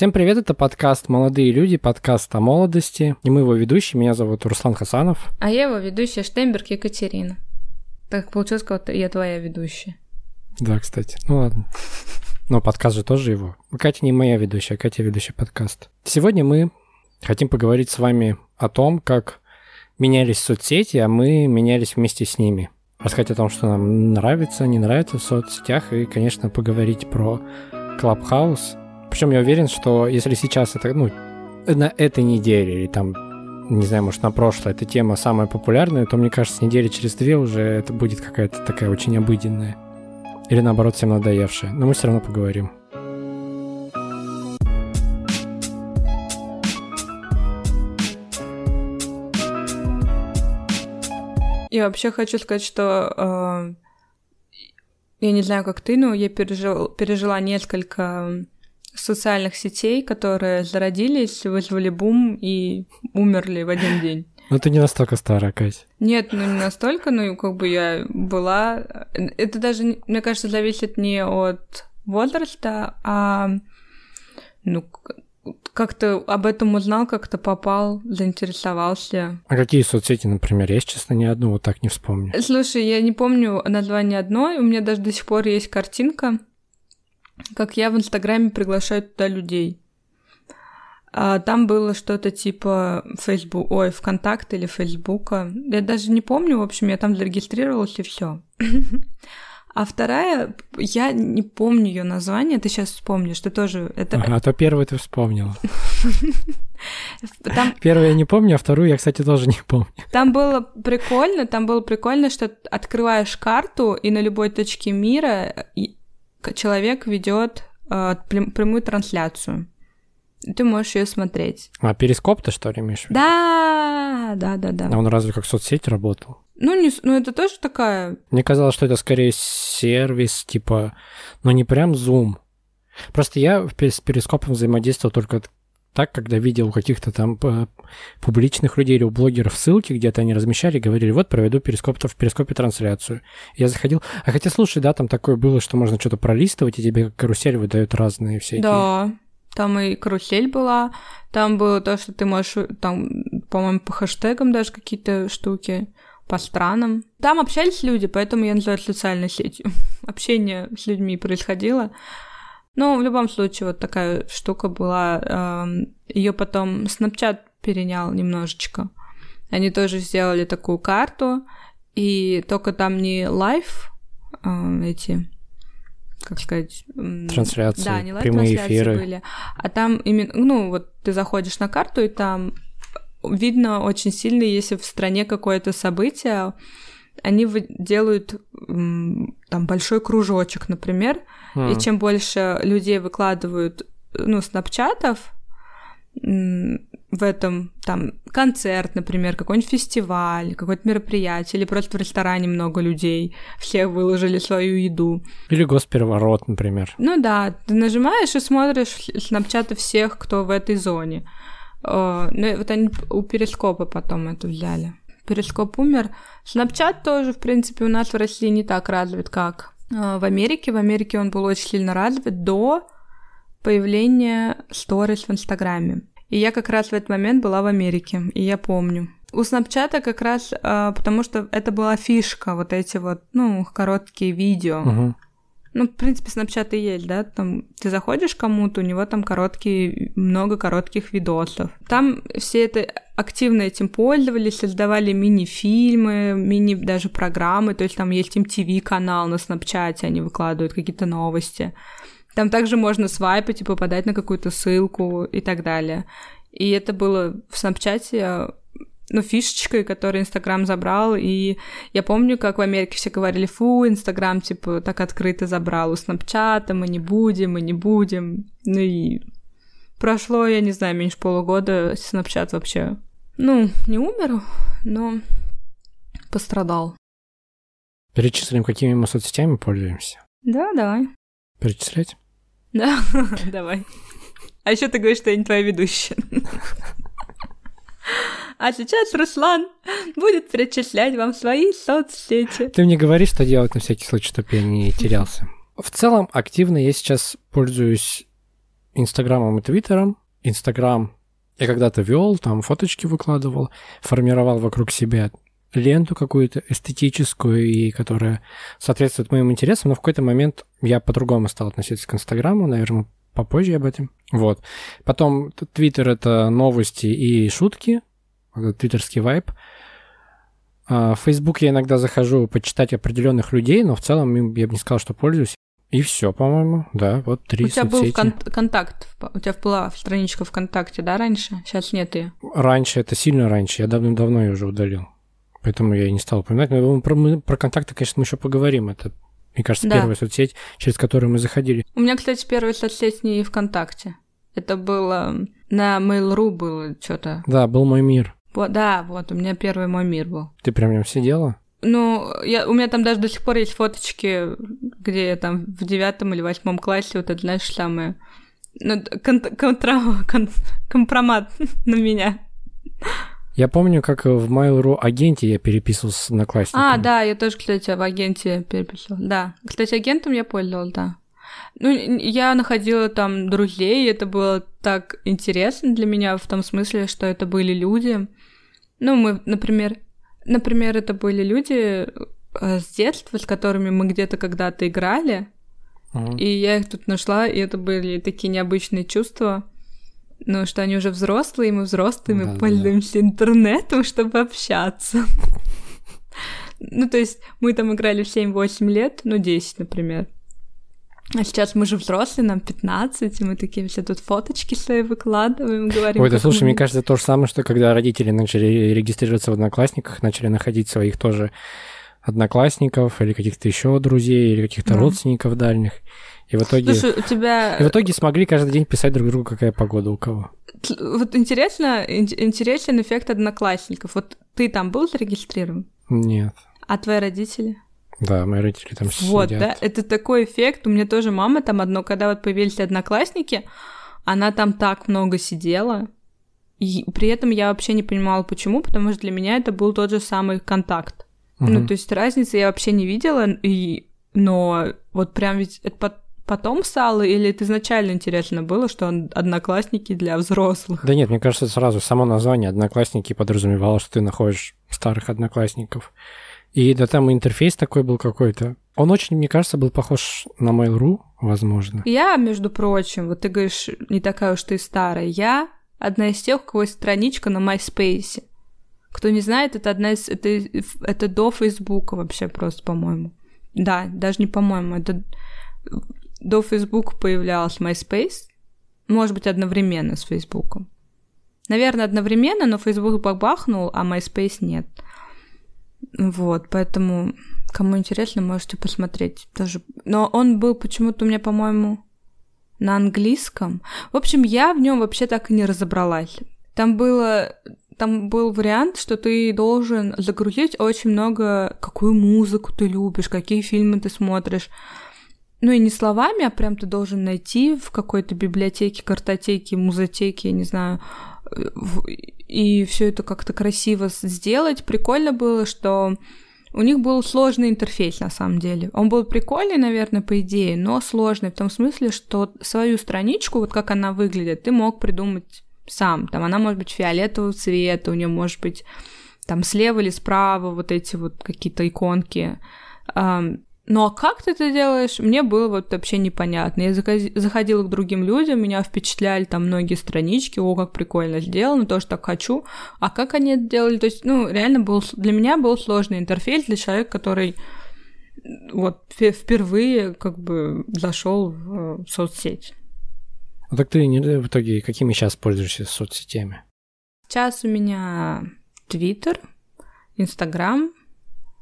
Всем привет, это подкаст «Молодые люди», подкаст о молодости. И мы его ведущие, меня зовут Руслан Хасанов. А я его ведущая Штемберг Екатерина. Так получилось, как я твоя ведущая. Да, кстати. Ну ладно. Но подкаст же тоже его. Катя не моя ведущая, Катя ведущая подкаст. Сегодня мы хотим поговорить с вами о том, как менялись соцсети, а мы менялись вместе с ними. Рассказать о том, что нам нравится, не нравится в соцсетях, и, конечно, поговорить про Clubhouse, причем я уверен, что если сейчас это, ну, на этой неделе или там, не знаю, может, на прошлой эта тема самая популярная, то, мне кажется, недели через две уже это будет какая-то такая очень обыденная. Или, наоборот, всем надоевшая. Но мы все равно поговорим. Я вообще хочу сказать, что э, я не знаю, как ты, но я пережил, пережила несколько социальных сетей, которые зародились, вызвали бум и умерли в один день. Ну, ты не настолько старая, Катя. Нет, ну не настолько, ну как бы я была... Это даже, мне кажется, зависит не от возраста, а ну как-то об этом узнал, как-то попал, заинтересовался. А какие соцсети, например? Я, честно, ни одну вот так не вспомню. Слушай, я не помню название одной, у меня даже до сих пор есть картинка, как я в Инстаграме приглашаю туда людей. А там было что-то типа Facebook, ой, ВКонтакте или Фейсбука. Я даже не помню, в общем, я там зарегистрировалась и все. А вторая, я не помню ее название, ты сейчас вспомнишь, что тоже это. А то первую ты вспомнила. Там... Первую я не помню, а вторую я, кстати, тоже не помню. Там было прикольно, там было прикольно, что открываешь карту, и на любой точке мира человек ведет э, прямую трансляцию. Ты можешь ее смотреть. А перископ ты что ли имеешь в виду? Да, да, да, да. А он разве как соцсеть работал? Ну, не, ну, это тоже такая... Мне казалось, что это скорее сервис, типа, но не прям Zoom. Просто я с перископом взаимодействовал только так, когда видел у каких-то там э, публичных людей или у блогеров ссылки, где-то они размещали, говорили, вот проведу перископ, в перископе трансляцию. Я заходил, а хотя, слушай, да, там такое было, что можно что-то пролистывать, и тебе карусель выдают разные всякие. Да, там и карусель была, там было то, что ты можешь, там, по-моему, по хэштегам даже какие-то штуки, по странам. Там общались люди, поэтому я называю социальной сетью. Общение с людьми происходило. Ну, в любом случае, вот такая штука была. Эм, Ее потом Snapchat перенял немножечко. Они тоже сделали такую карту, и только там не live э, эти как сказать... Трансляции, да, не прямые эфиры. были, а там именно, ну, вот ты заходишь на карту, и там видно очень сильно, если в стране какое-то событие, они делают там большой кружочек, например, mm. и чем больше людей выкладывают, ну, снапчатов в этом, там, концерт, например, какой-нибудь фестиваль, какое-то мероприятие, или просто в ресторане много людей, все выложили свою еду. Или госпереворот, например. Ну да, ты нажимаешь и смотришь снапчаты всех, кто в этой зоне. Ну, вот они у Перископа потом это взяли. Перископ умер. Снапчат тоже, в принципе, у нас в России не так развит, как э, в Америке. В Америке он был очень сильно развит до появления сторис в Инстаграме. И я как раз в этот момент была в Америке, и я помню. У Снапчата как раз, э, потому что это была фишка, вот эти вот, ну, короткие видео. Угу. Ну, в принципе, Snapchat и есть, да, там ты заходишь кому-то, у него там короткие, много коротких видосов. Там все это активно этим пользовались, создавали мини-фильмы, мини даже программы, то есть там есть MTV-канал на Snapchat, они выкладывают какие-то новости. Там также можно свайпать и попадать на какую-то ссылку и так далее. И это было в Снапчате ну, фишечкой, которую Инстаграм забрал, и я помню, как в Америке все говорили, фу, Инстаграм, типа, так открыто забрал у Снапчата, мы не будем, мы не будем, ну и прошло, я не знаю, меньше полугода, Снапчат вообще, ну, не умер, но пострадал. Перечислим, какими мы соцсетями пользуемся? Да, давай. Перечислять? Да, давай. А еще ты говоришь, что я не твоя ведущая. А сейчас Руслан будет перечислять вам свои соцсети. Ты мне говоришь, что делать на всякий случай, чтобы я не терялся. В целом, активно я сейчас пользуюсь Инстаграмом и Твиттером. Инстаграм я когда-то вел, там фоточки выкладывал, формировал вокруг себя ленту какую-то эстетическую, и которая соответствует моим интересам, но в какой-то момент я по-другому стал относиться к Инстаграму, наверное, попозже об этом. Вот. Потом Твиттер — это новости и шутки, твиттерский вайб. А, в Facebook я иногда захожу почитать определенных людей, но в целом я бы не сказал, что пользуюсь. И все, по-моему, да, вот три У тебя соцсети. был кон- контакт, у тебя была страничка ВКонтакте, да, раньше? Сейчас нет ее. Раньше, это сильно раньше, я давно-давно ее уже удалил. Поэтому я и не стал упоминать. Но про, мы, про контакты, конечно, мы еще поговорим. Это, мне кажется, Да. первая соцсеть, через которую мы заходили. У меня, кстати, первая соцсеть не ВКонтакте. Это было на Mail.ru было что-то. Да, был мой мир. Вот, да, вот, у меня первый мой мир был. Ты прям в нем сидела? Ну, я, у меня там даже до сих пор есть фоточки, где я там в девятом или восьмом классе, вот это, знаешь, самое... Ну, кон- контра- кон- компромат на меня. Я помню, как в Mail.ru агенте я переписывался с одноклассниками. А, да, я тоже, кстати, в агенте переписала. Да. Кстати, агентом я пользовалась, да. Ну, я находила там друзей, и это было так интересно для меня в том смысле, что это были люди. Ну, мы, например, например, это были люди э, с детства, с которыми мы где-то когда-то играли, Мгм. и я их тут нашла, и это были такие необычные чувства. Ну, что они уже взрослые, мы взрослые, мы Да-да-да. пользуемся интернетом, чтобы общаться. Ну, то есть мы там играли в 7-8 лет, ну, 10, например. А сейчас мы же взрослые, нам 15, и мы такие все тут фоточки свои выкладываем, говорим. Ой, да слушай, мы- мне кажется, то же самое, что когда родители начали регистрироваться в Одноклассниках, начали находить своих тоже одноклассников или каких-то еще друзей, или каких-то Да. родственников дальних. И в итоге... Слушай, у тебя... И в итоге смогли каждый день писать друг другу, какая погода у кого. Вот интересно, ин- интересен эффект одноклассников. Вот ты там был зарегистрирован, Нет. а твои родители? Да, мои родители там Вот, сидят. да, это такой эффект. У меня тоже мама там одно, когда вот появились одноклассники, она там так много сидела. И при этом я вообще не понимала, почему, потому что для меня это был тот же самый контакт. Ну, Мгм. то есть разницы я вообще не видела, и... но вот прям ведь это пот- потом стало, или это изначально интересно было, что он одноклассники для взрослых? Да нет, мне кажется, сразу само название «Одноклассники» подразумевало, что ты находишь старых одноклассников. И да там интерфейс такой был какой-то. Он очень, мне кажется, был похож на Mail.ru, возможно. Я, между прочим, вот ты говоришь, не такая уж ты старая, я одна из тех, у кого есть страничка на MySpace. Кто не знает, это одна из... Это, это до Фейсбука вообще просто, по-моему. Да, даже не по-моему, это до Фейсбука появлялась MySpace. Может быть, одновременно с Фейсбуком. Наверное, одновременно, но Facebook бабахнул, а MySpace нет. Вот, поэтому, кому интересно, можете посмотреть тоже. Но он был почему-то у меня, по-моему, на английском. В общем, я в нем вообще так и не разобралась. Там было там был вариант, что ты должен загрузить очень много, какую музыку ты любишь, какие фильмы ты смотришь. Ну и не словами, а прям ты должен найти в какой-то библиотеке, картотеке, музотеке, я не знаю, и все это как-то красиво сделать. Прикольно было, что у них был сложный интерфейс на самом деле. Он был прикольный, наверное, по идее, но сложный в том смысле, что свою страничку, вот как она выглядит, ты мог придумать сам. Там она может быть фиолетового цвета, у нее может быть там слева или справа вот эти вот какие-то иконки. Ну а как ты это делаешь, мне было вот вообще непонятно. Я заходи- заходила к другим людям, меня впечатляли там многие странички, о, как прикольно сделано, тоже так хочу. А как они это делали? То есть, ну, реально был, для меня был сложный интерфейс для человека, который вот впе- впервые как бы зашел в э, соцсеть. Ну так ты не, в итоге какими сейчас пользуешься соцсетями? Сейчас у меня Твиттер, Инстаграм,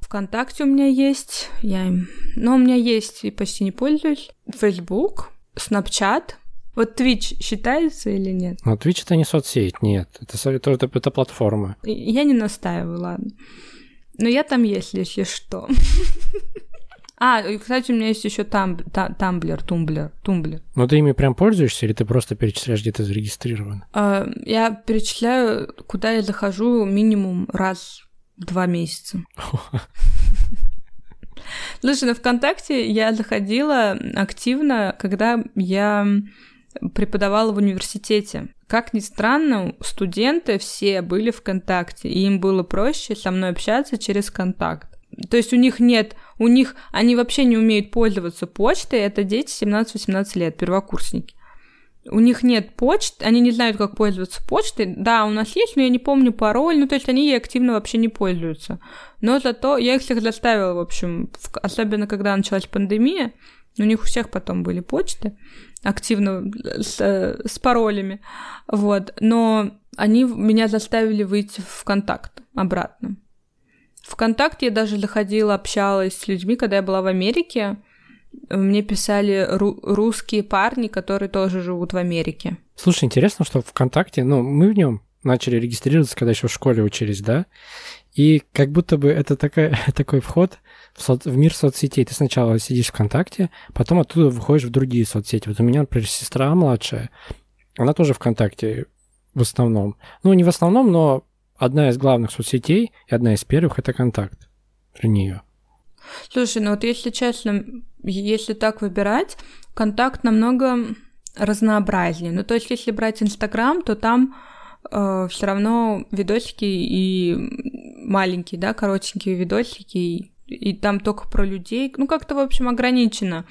ВКонтакте у меня есть, я им... Но у меня есть и почти не пользуюсь. Фейсбук, Снапчат. Вот Twitch считается или нет? Ну, Twitch это не соцсеть, нет. Это, это, это, это платформа. Я не настаиваю, ладно. Но я там есть, если что. А, и, кстати, у меня есть еще там, та- тамблер, тумблер, тумблер. Но ты ими прям пользуешься или ты просто перечисляешь, где ты зарегистрирован? А, Я перечисляю, куда я захожу минимум раз два месяца. Слушай, на ВКонтакте я заходила активно, когда я преподавала в университете. Как ни странно, студенты все были ВКонтакте, и им было проще со мной общаться через контакт. То есть у них нет, у них, они вообще не умеют пользоваться почтой, это дети 17-18 лет, первокурсники. У них нет почты, они не знают, как пользоваться почтой. Да, у нас есть, но я не помню пароль, ну то есть они ей активно вообще не пользуются. Но зато я их всех заставила, в общем, особенно когда началась пандемия, у них у всех потом были почты активно с, с паролями, вот, но они меня заставили выйти в контакт обратно. Вконтакте я даже заходила, общалась с людьми, когда я была в Америке. Мне писали ру- русские парни, которые тоже живут в Америке. Слушай, интересно, что ВКонтакте, ну, мы в нем начали регистрироваться, когда еще в школе учились, да? И как будто бы это такая, такой вход в, со- в мир соцсетей. Ты сначала сидишь ВКонтакте, потом оттуда выходишь в другие соцсети. Вот у меня, например, сестра младшая, она тоже ВКонтакте в основном. Ну, не в основном, но одна из главных соцсетей и одна из первых это контакт для нее. Слушай, ну вот если честно, если так выбирать, контакт намного разнообразнее. Ну, то есть, если брать Инстаграм, то там э, все равно видосики и маленькие, да, коротенькие видосики, и, и там только про людей. Ну, как-то, в общем, ограничено.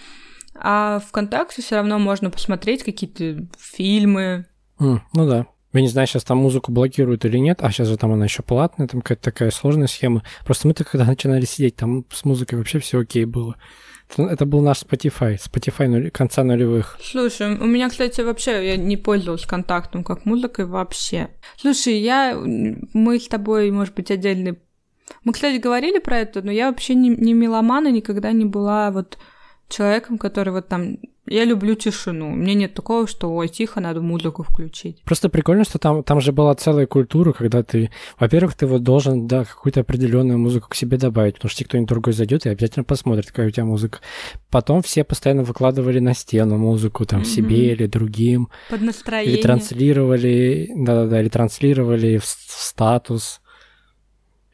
А ВКонтакте все равно можно посмотреть какие-то фильмы. Mm, ну да. Я не знаю, сейчас там музыку блокируют или нет, а сейчас же там она еще платная, там какая-то такая сложная схема. Просто мы-то когда начинали сидеть, там с музыкой вообще все окей было. Это был наш Spotify, Spotify нули, конца нулевых. Слушай, у меня, кстати, вообще я не пользовалась контактом как музыкой вообще. Слушай, я, мы с тобой, может быть, отдельный... Мы, кстати, говорили про это, но я вообще не, не меломана, никогда не была вот человеком, который вот там я люблю тишину. Мне нет такого, что ой, тихо, надо музыку включить. Просто прикольно, что там, там же была целая культура, когда ты, во-первых, ты вот должен, да, какую-то определенную музыку к себе добавить, потому что кто-нибудь другой зайдет и обязательно посмотрит, какая у тебя музыка. Потом все постоянно выкладывали на стену музыку там mm-hmm. себе или другим. Под настроение. Или транслировали, да-да-да, или транслировали в, в статус.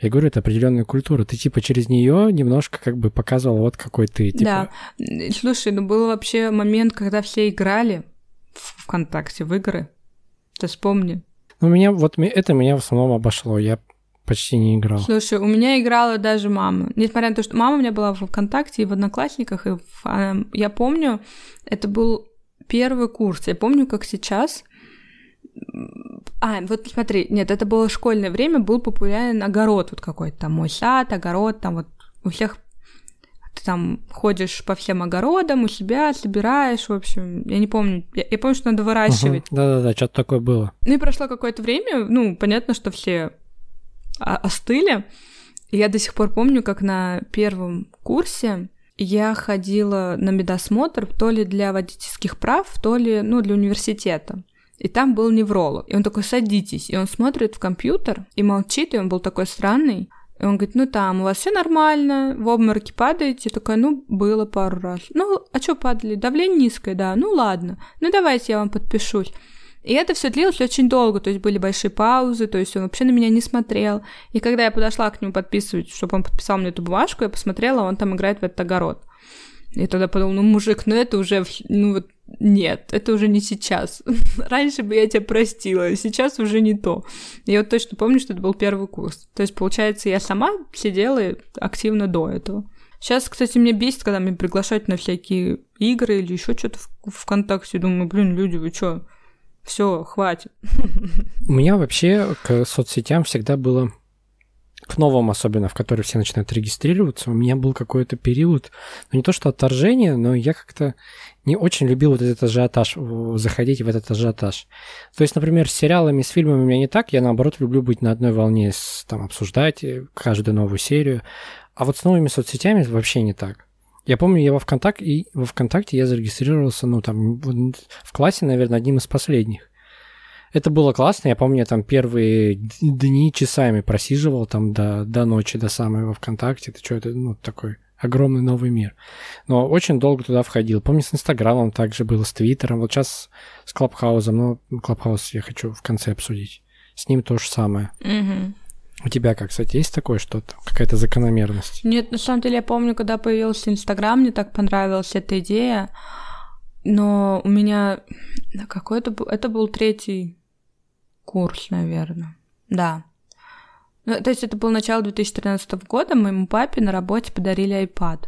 Я говорю, это определенная культура. Ты типа через нее немножко как бы показывал, вот какой ты. Типа... Да. Слушай, ну был вообще момент, когда все играли в ВКонтакте в игры. Ты вспомни. Ну, меня вот это меня в основном обошло. Я почти не играл. Слушай, у меня играла даже мама. Несмотря на то, что мама у меня была в ВКонтакте и в Одноклассниках, и в... А, я помню, это был первый курс. Я помню, как сейчас а, вот смотри, нет, это было школьное время, был популярен огород вот какой-то, там мой сад, огород, там вот у всех ты там ходишь по всем огородам у себя, собираешь, в общем, я не помню, я, я помню, что надо выращивать. Угу, да-да-да, что-то такое было. Ну и прошло какое-то время, ну, понятно, что все остыли, и я до сих пор помню, как на первом курсе я ходила на медосмотр то ли для водительских прав, то ли, ну, для университета. И там был невролог. И он такой, садитесь. И он смотрит в компьютер и молчит, и он был такой странный. И он говорит, ну там, у вас все нормально, в обмороке падаете. Такая, ну, было пару раз. Ну, а что падали? Давление низкое, да. Ну, ладно. Ну, давайте я вам подпишусь. И это все длилось очень долго, то есть были большие паузы, то есть он вообще на меня не смотрел. И когда я подошла к нему подписывать, чтобы он подписал мне эту бумажку, я посмотрела, он там играет в этот огород. И тогда подумал, ну, мужик, ну это уже, ну вот, нет, это уже не сейчас. Раньше бы я тебя простила, сейчас уже не то. Я вот точно помню, что это был первый курс. То есть, получается, я сама сидела активно до этого. Сейчас, кстати, мне бесит, когда меня приглашают на всякие игры или еще что-то в ВКонтакте. Думаю, блин, люди, вы что? Все, хватит. У меня вообще к соцсетям всегда было к новым особенно, в которые все начинают регистрироваться, у меня был какой-то период, ну не то что отторжение, но я как-то не очень любил вот этот ажиотаж, заходить в этот ажиотаж. То есть, например, с сериалами, с фильмами у меня не так, я наоборот люблю быть на одной волне, с, там, обсуждать э, каждую новую серию, а вот с новыми соцсетями вообще не так. Я помню, я во ВКонтакте, и во ВКонтакте я зарегистрировался, ну, там, в классе, наверное, одним из последних. Это было классно, я помню, я там первые дни часами просиживал там до, до ночи, до самой во ВКонтакте. Это что, это, ну, такой огромный новый мир. Но очень долго туда входил. Помню, с Инстаграмом также было, с Твиттером. Вот сейчас с Клабхаузом. Но Клабхаус я хочу в конце обсудить. С ним то же самое. У тебя как, кстати, есть такое что-то? Какая-то закономерность? Нет, на самом деле я помню, когда появился Инстаграм, мне так понравилась эта идея. Но у меня какой-то... Это был третий курс, наверное. Да. Ну, то есть это было начало 2013 года, моему папе на работе подарили iPad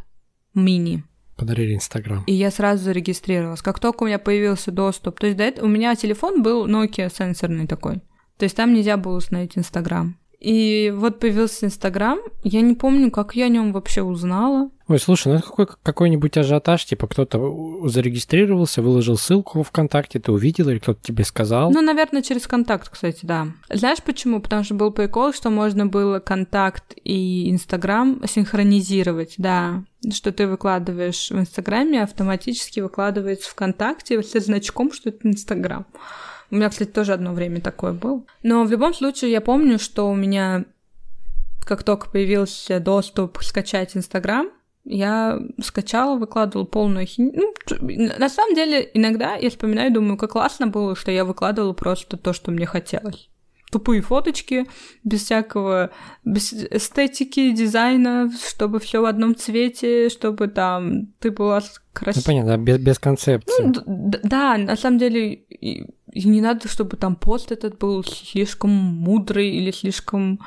мини. Подарили Инстаграм. И я сразу зарегистрировалась. Как только у меня появился доступ, то есть до этого у меня телефон был Nokia сенсорный такой. То есть там нельзя было установить Инстаграм. И вот появился Инстаграм. Я не помню, как я о нем вообще узнала. Ой, слушай, ну это какой, какой-нибудь ажиотаж, типа кто-то зарегистрировался, выложил ссылку во ВКонтакте, ты увидела или кто-то тебе сказал? Ну, наверное, через контакт, кстати, да. Знаешь почему? Потому что был прикол, что можно было контакт и Инстаграм синхронизировать, да. Что ты выкладываешь в Инстаграме, автоматически выкладывается ВКонтакте со значком, что это Инстаграм. У меня, кстати, тоже одно время такое было. Но в любом случае я помню, что у меня, как только появился доступ скачать Инстаграм, я скачала, выкладывала полную хинь. Ну, на самом деле, иногда я вспоминаю, думаю, как классно было, что я выкладывала просто то, что мне хотелось. Тупые фоточки, без всякого, без эстетики, дизайна, чтобы все в одном цвете, чтобы там ты была красивой. Ну, понятно, без, без концепции. Ну, да, на самом деле, и, не надо, чтобы там пост этот был слишком мудрый или слишком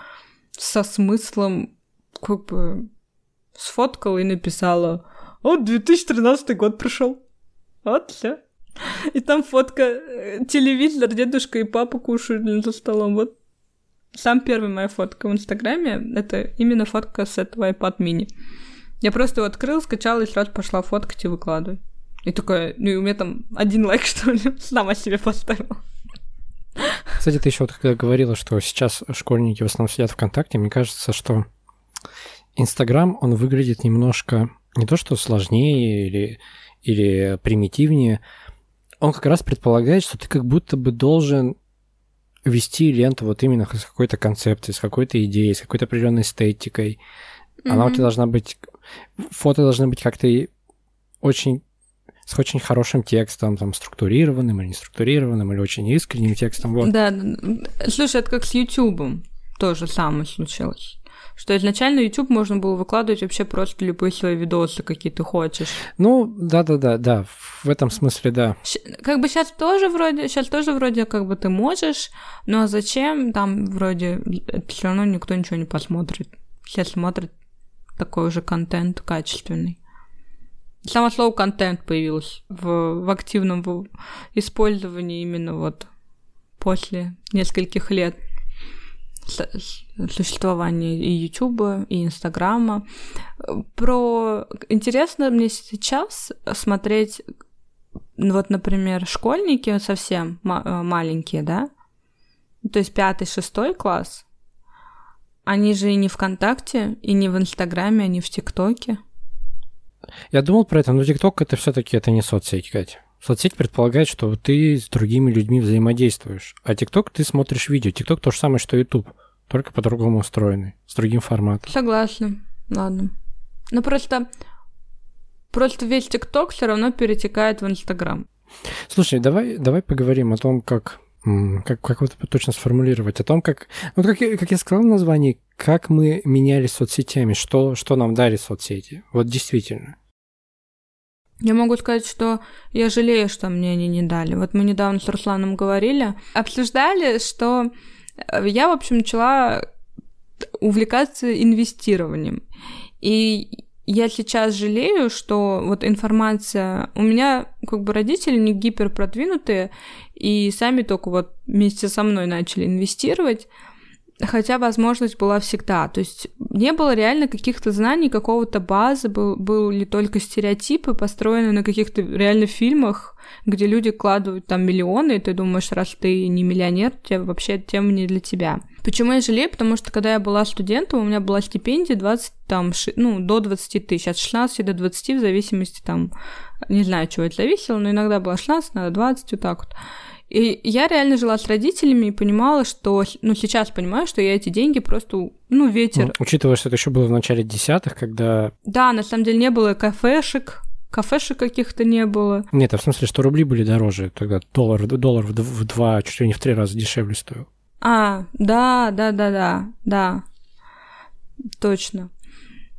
со смыслом, как бы сфоткала и написала «Вот 2013 год пришел. Вот все. И там фотка, э, телевизор, дедушка и папа кушают за столом. Вот сам первая моя фотка в Инстаграме, это именно фотка с этого iPad mini. Я просто его открыл, скачала и сразу пошла фоткать и выкладывать. И такая, ну и у меня там один лайк, что ли, сама себе поставила. Кстати, ты еще вот когда говорила, что сейчас школьники в основном сидят ВКонтакте, мне кажется, что Инстаграм, он выглядит немножко не то что сложнее или, или примитивнее, он как раз предполагает, что ты как будто бы должен вести ленту вот именно с какой-то концепцией, с какой-то идеей, с какой-то определенной эстетикой. Mm-hmm. Она у тебя должна быть... Фото должны быть как-то очень с очень хорошим текстом, там, структурированным или не структурированным, или очень искренним текстом. Вот. Да, слушай, это как с Ютубом. То же самое случилось что изначально YouTube можно было выкладывать вообще просто любые свои видосы, какие ты хочешь. Ну, да-да-да, да, в этом смысле, да. Как бы сейчас тоже вроде, сейчас тоже вроде как бы ты можешь, но зачем там вроде все равно никто ничего не посмотрит. Все смотрят такой уже контент качественный. Само слово контент появилось в, в активном использовании именно вот после нескольких лет существования и Ютуба, и Инстаграма. Про интересно мне сейчас смотреть, вот, например, школьники совсем э, маленькие, да, то есть пятый, шестой класс, они же и не ВКонтакте, и не в Инстаграме, они в ТикТоке. Я думал про это, но ТикТок это все-таки это не соцсеть, Катя. Соцсеть предполагает, что ты с другими людьми взаимодействуешь. А ТикТок ты смотришь видео. ТикТок то же самое, что YouTube, только по-другому устроенный, с другим форматом. Согласна. Ладно. Ну просто просто весь ТикТок все равно перетекает в Инстаграм. Слушай, давай, давай поговорим о том, как как, как вот точно сформулировать, о том, как, вот как, я, как я сказал в названии, как мы менялись соцсетями, что, что нам дали соцсети. Вот действительно. Я могу сказать, что я жалею, что мне они не дали. Вот мы недавно с Русланом говорили, обсуждали, что э, я, в общем, начала увлекаться инвестированием. И я сейчас жалею, что вот информация... У меня как бы родители не гиперпродвинутые, и сами только вот вместе со мной начали инвестировать хотя возможность была всегда. То есть не было реально каких-то знаний, какого-то базы, был, были только стереотипы, построенные на каких-то реально фильмах, где люди кладывают там миллионы, и ты думаешь, раз ты не миллионер, тебе вообще тема не для тебя. Почему я жалею? Потому что когда я была студентом, у меня была стипендия 20, там, ну, до 20 тысяч, от 16 до 20, в зависимости там, не знаю, чего это зависело, но иногда было 16, иногда 20, вот так вот. И я реально жила с родителями и понимала, что, ну, сейчас понимаю, что я эти деньги просто, ну, ветер. Ну, учитывая, что это еще было в начале десятых, когда... Да, на самом деле не было кафешек, кафешек каких-то не было. Нет, а в смысле, что рубли были дороже, тогда доллар, доллар в два, чуть ли не в три раза дешевле стоил. А, да, да, да, да, да, точно.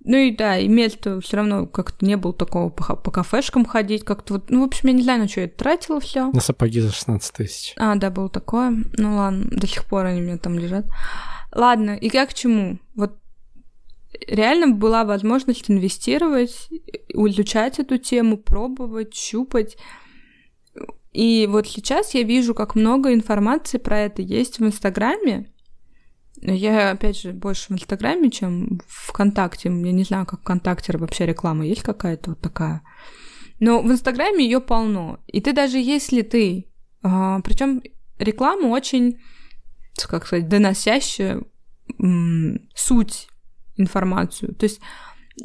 Ну и да, и место все равно как-то не было такого по, по кафешкам ходить, как-то вот, ну, в общем, я не знаю, на что я тратила все. На сапоги за 16 тысяч. А, да, было такое. Ну ладно, до сих пор они у меня там лежат. Ладно, и я к чему? Вот реально была возможность инвестировать, изучать эту тему, пробовать, щупать. И вот сейчас я вижу, как много информации про это есть в Инстаграме. Я, опять же, больше в Инстаграме, чем в ВКонтакте. Я не знаю, как ВКонтакте вообще реклама есть какая-то вот такая. Но в Инстаграме ее полно. И ты даже если ты... А, причем реклама очень, как сказать, доносящая суть информацию. То есть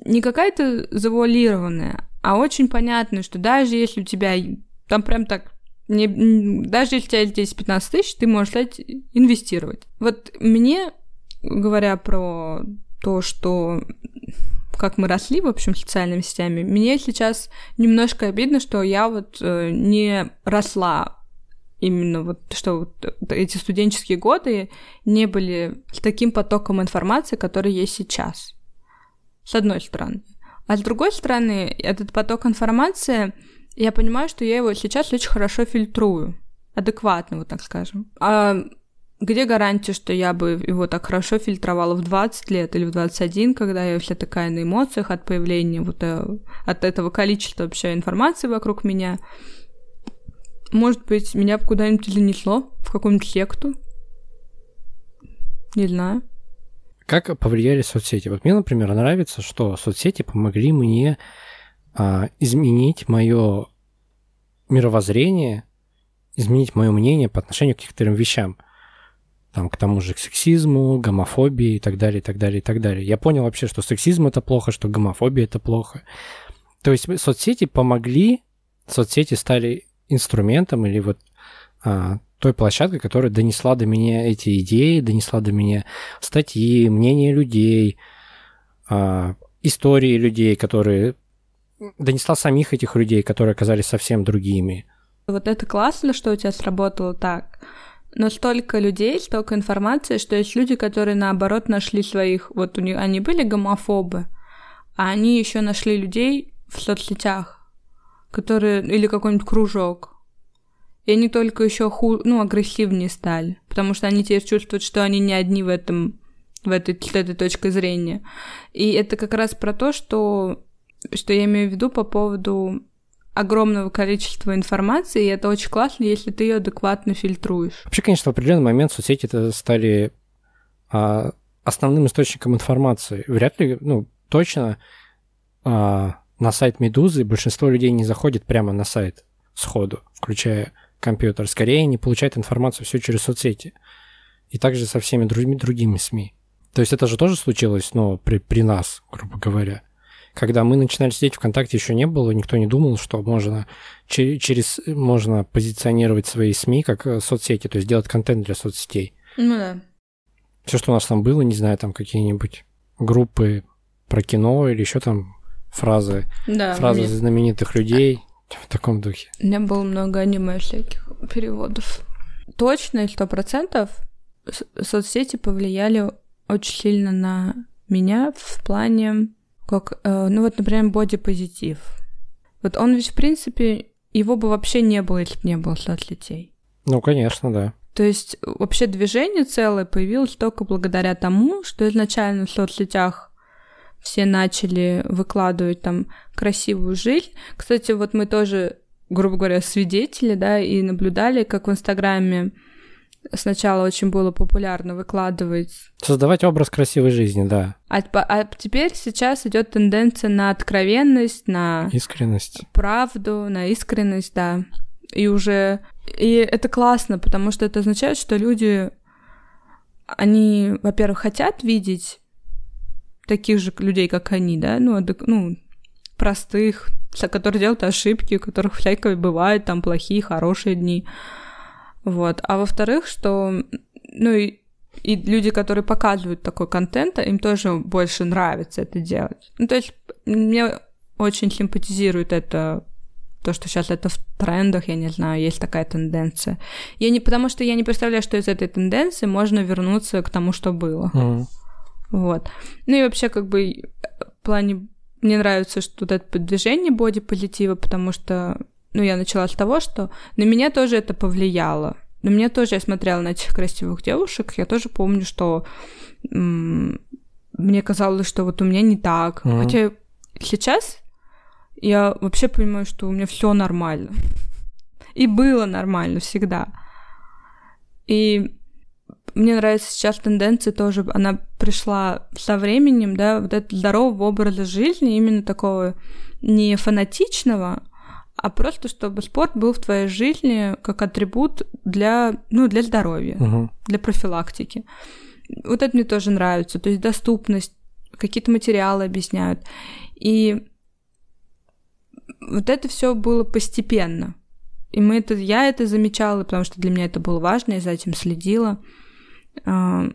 не какая-то завуалированная, а очень понятно, что даже если у тебя там прям так не, даже если у тебя здесь 15 тысяч, ты можешь стать инвестировать. Вот мне, говоря про то, что как мы росли, в общем, социальными сетями, мне сейчас немножко обидно, что я вот э, не росла именно вот, что вот эти студенческие годы не были с таким потоком информации, который есть сейчас. С одной стороны. А с другой стороны, этот поток информации, я понимаю, что я его сейчас очень хорошо фильтрую. Адекватно, вот так скажем. А где гарантия, что я бы его так хорошо фильтровала в 20 лет или в 21, когда я вся такая на эмоциях от появления вот э, от этого количества вообще информации вокруг меня? Может быть, меня бы куда-нибудь занесло, в какую-нибудь секту. Не знаю. Как повлияли соцсети? Вот мне, например, нравится, что соцсети помогли мне а, изменить мое мировоззрение, изменить мое мнение по отношению к некоторым вещам. Там, к тому же к сексизму, гомофобии и так далее, и так далее, и так далее. Я понял вообще, что сексизм это плохо, что гомофобия это плохо. То есть соцсети помогли, соцсети стали инструментом или вот а, той площадкой, которая донесла до меня эти идеи, донесла до меня статьи, мнения людей, а, истории людей, которые донесла самих этих людей, которые оказались совсем другими. Вот это классно, что у тебя сработало так. Но столько людей, столько информации, что есть люди, которые наоборот нашли своих. Вот у них они были гомофобы, а они еще нашли людей в соцсетях, которые или какой-нибудь кружок. И они только еще ху, ну, агрессивнее стали, потому что они теперь чувствуют, что они не одни в этом, в этой, с этой точкой зрения. И это как раз про то, что, что я имею в виду по поводу огромного количества информации, и это очень классно, если ты ее адекватно фильтруешь. Вообще, конечно, в определенный момент соцсети это стали а, основным источником информации. Вряд ли, ну, точно а, на сайт Медузы большинство людей не заходит прямо на сайт сходу, включая компьютер. Скорее они получают информацию все через соцсети. И также со всеми другими, другими СМИ. То есть это же тоже случилось, но при, при нас, грубо говоря. Когда мы начинали сидеть ВКонтакте, еще не было, никто не думал, что можно через можно позиционировать свои СМИ как э, соцсети, то есть делать контент для соцсетей. Ну да. Все, что у нас там было, не знаю, там какие-нибудь группы про кино или еще там фразы, да, фразы мне... знаменитых людей в таком духе. У меня было много аниме всяких переводов. Точно и сто процентов соцсети повлияли очень сильно на меня в плане, как, э, ну вот, например, бодипозитив. Вот он ведь, в принципе, его бы вообще не было, если бы не было соцсетей. Ну, конечно, да. То есть вообще движение целое появилось только благодаря тому, что изначально в соцсетях все начали выкладывать там красивую жизнь. Кстати, вот мы тоже, грубо говоря, свидетели, да, и наблюдали, как в Инстаграме сначала очень было популярно выкладывать. Создавать образ красивой жизни, да. А, а теперь сейчас идет тенденция на откровенность, на искренность, правду, на искренность, да. И уже и это классно, потому что это означает, что люди, они, во-первых, хотят видеть таких же людей, как они, да, ну, ну простых, которые делают ошибки, у которых всякое бывает, там плохие, хорошие дни. Вот. А во-вторых, что, ну, и, и люди, которые показывают такой контент, им тоже больше нравится это делать. Ну, то есть мне очень симпатизирует это то, что сейчас это в трендах, я не знаю, есть такая тенденция. Я не, потому что я не представляю, что из этой тенденции можно вернуться к тому, что было. Mm. Вот. Ну и вообще, как бы, плане мне нравится, что вот это движение боди-позитива, потому что, ну, я начала с того, что на меня тоже это повлияло. На меня тоже я смотрела на этих красивых девушек, я тоже помню, что м- мне казалось, что вот у меня не так. Mm-hmm. Хотя сейчас я вообще понимаю, что у меня все нормально. И было нормально всегда. И мне нравится сейчас тенденция тоже, она пришла со временем, да, вот это здорового образа жизни, именно такого не фанатичного, а просто чтобы спорт был в твоей жизни как атрибут для, ну, для здоровья, угу. для профилактики. Вот это мне тоже нравится, то есть доступность, какие-то материалы объясняют. И вот это все было постепенно. И мы это, я это замечала, потому что для меня это было важно, я за этим следила. А,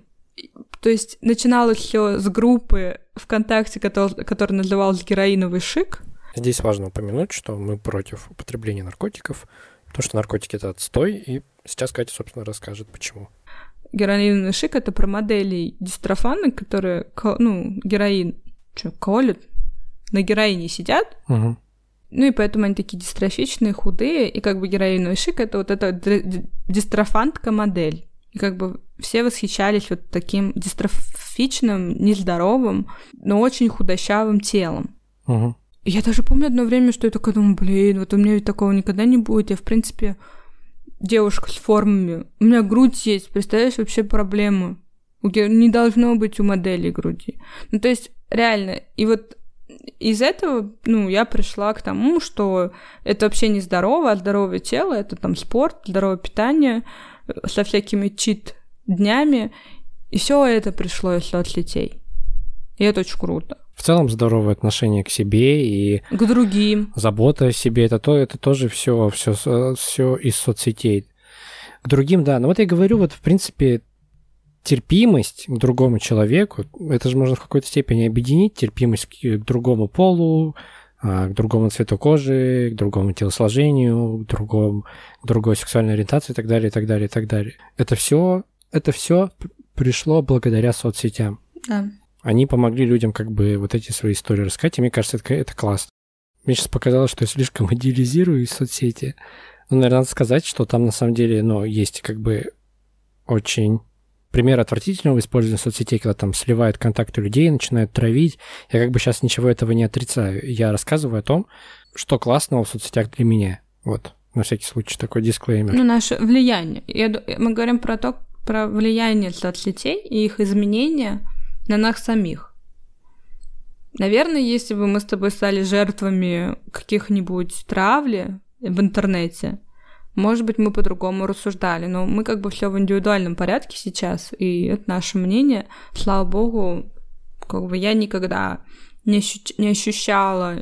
то есть начиналось все с группы ВКонтакте, который, которая называлась «Героиновый шик». Здесь важно упомянуть, что мы против употребления наркотиков, потому что наркотики — это отстой, и сейчас Катя, собственно, расскажет, почему. Героиновый шик — это про моделей дистрофана, которые, ну, героин, что, колют, на героине сидят, угу. Ну и поэтому они такие дистрофичные, худые, и как бы героиновый шик — это вот эта дистрофантка модель. И как бы все восхищались вот таким дистрофичным, нездоровым, но очень худощавым телом. Угу. Я даже помню одно время, что я такая думаю, блин, вот у меня ведь такого никогда не будет. Я, в принципе, девушка с формами. У меня грудь есть, представляешь, вообще проблемы. Не должно быть у модели груди. Ну, то есть, реально, и вот из этого, ну, я пришла к тому, что это вообще не здорово, а здоровое тело, это там спорт, здоровое питание э, со всякими чит-днями, и все это пришло из соцсетей. И это очень круто. В целом здоровое отношение к себе и к другим. Забота о себе это то, это тоже все, все, все из соцсетей. К другим, да. Но вот я говорю, вот в принципе терпимость к другому человеку, это же можно в какой-то степени объединить, терпимость к другому полу, а, к другому цвету кожи, к другому телосложению, к, другому, к другой сексуальной ориентации и так далее, и так далее, и так далее. Это все, это все пришло благодаря соцсетям. Да. Они помогли людям как бы вот эти свои истории рассказать, и мне кажется, это, это классно. Мне сейчас показалось, что я слишком идеализирую соцсети. Ну, наверное, надо сказать, что там на самом деле, ну, есть как бы очень пример отвратительного использования соцсетей, когда там сливают контакты людей, начинают травить. Я как бы сейчас ничего этого не отрицаю. Я рассказываю о том, что классного в соцсетях для меня. Вот, на всякий случай, такой дисклеймер. Ну, наше влияние. Я, мы говорим про то, про влияние соцсетей и их изменения на нас самих. Наверное, если бы мы с тобой стали жертвами каких-нибудь травли в интернете, может быть, мы по-другому рассуждали, но мы как бы все в индивидуальном порядке сейчас, и это наше мнение. Слава богу, как бы я никогда не, ощу- не ощущала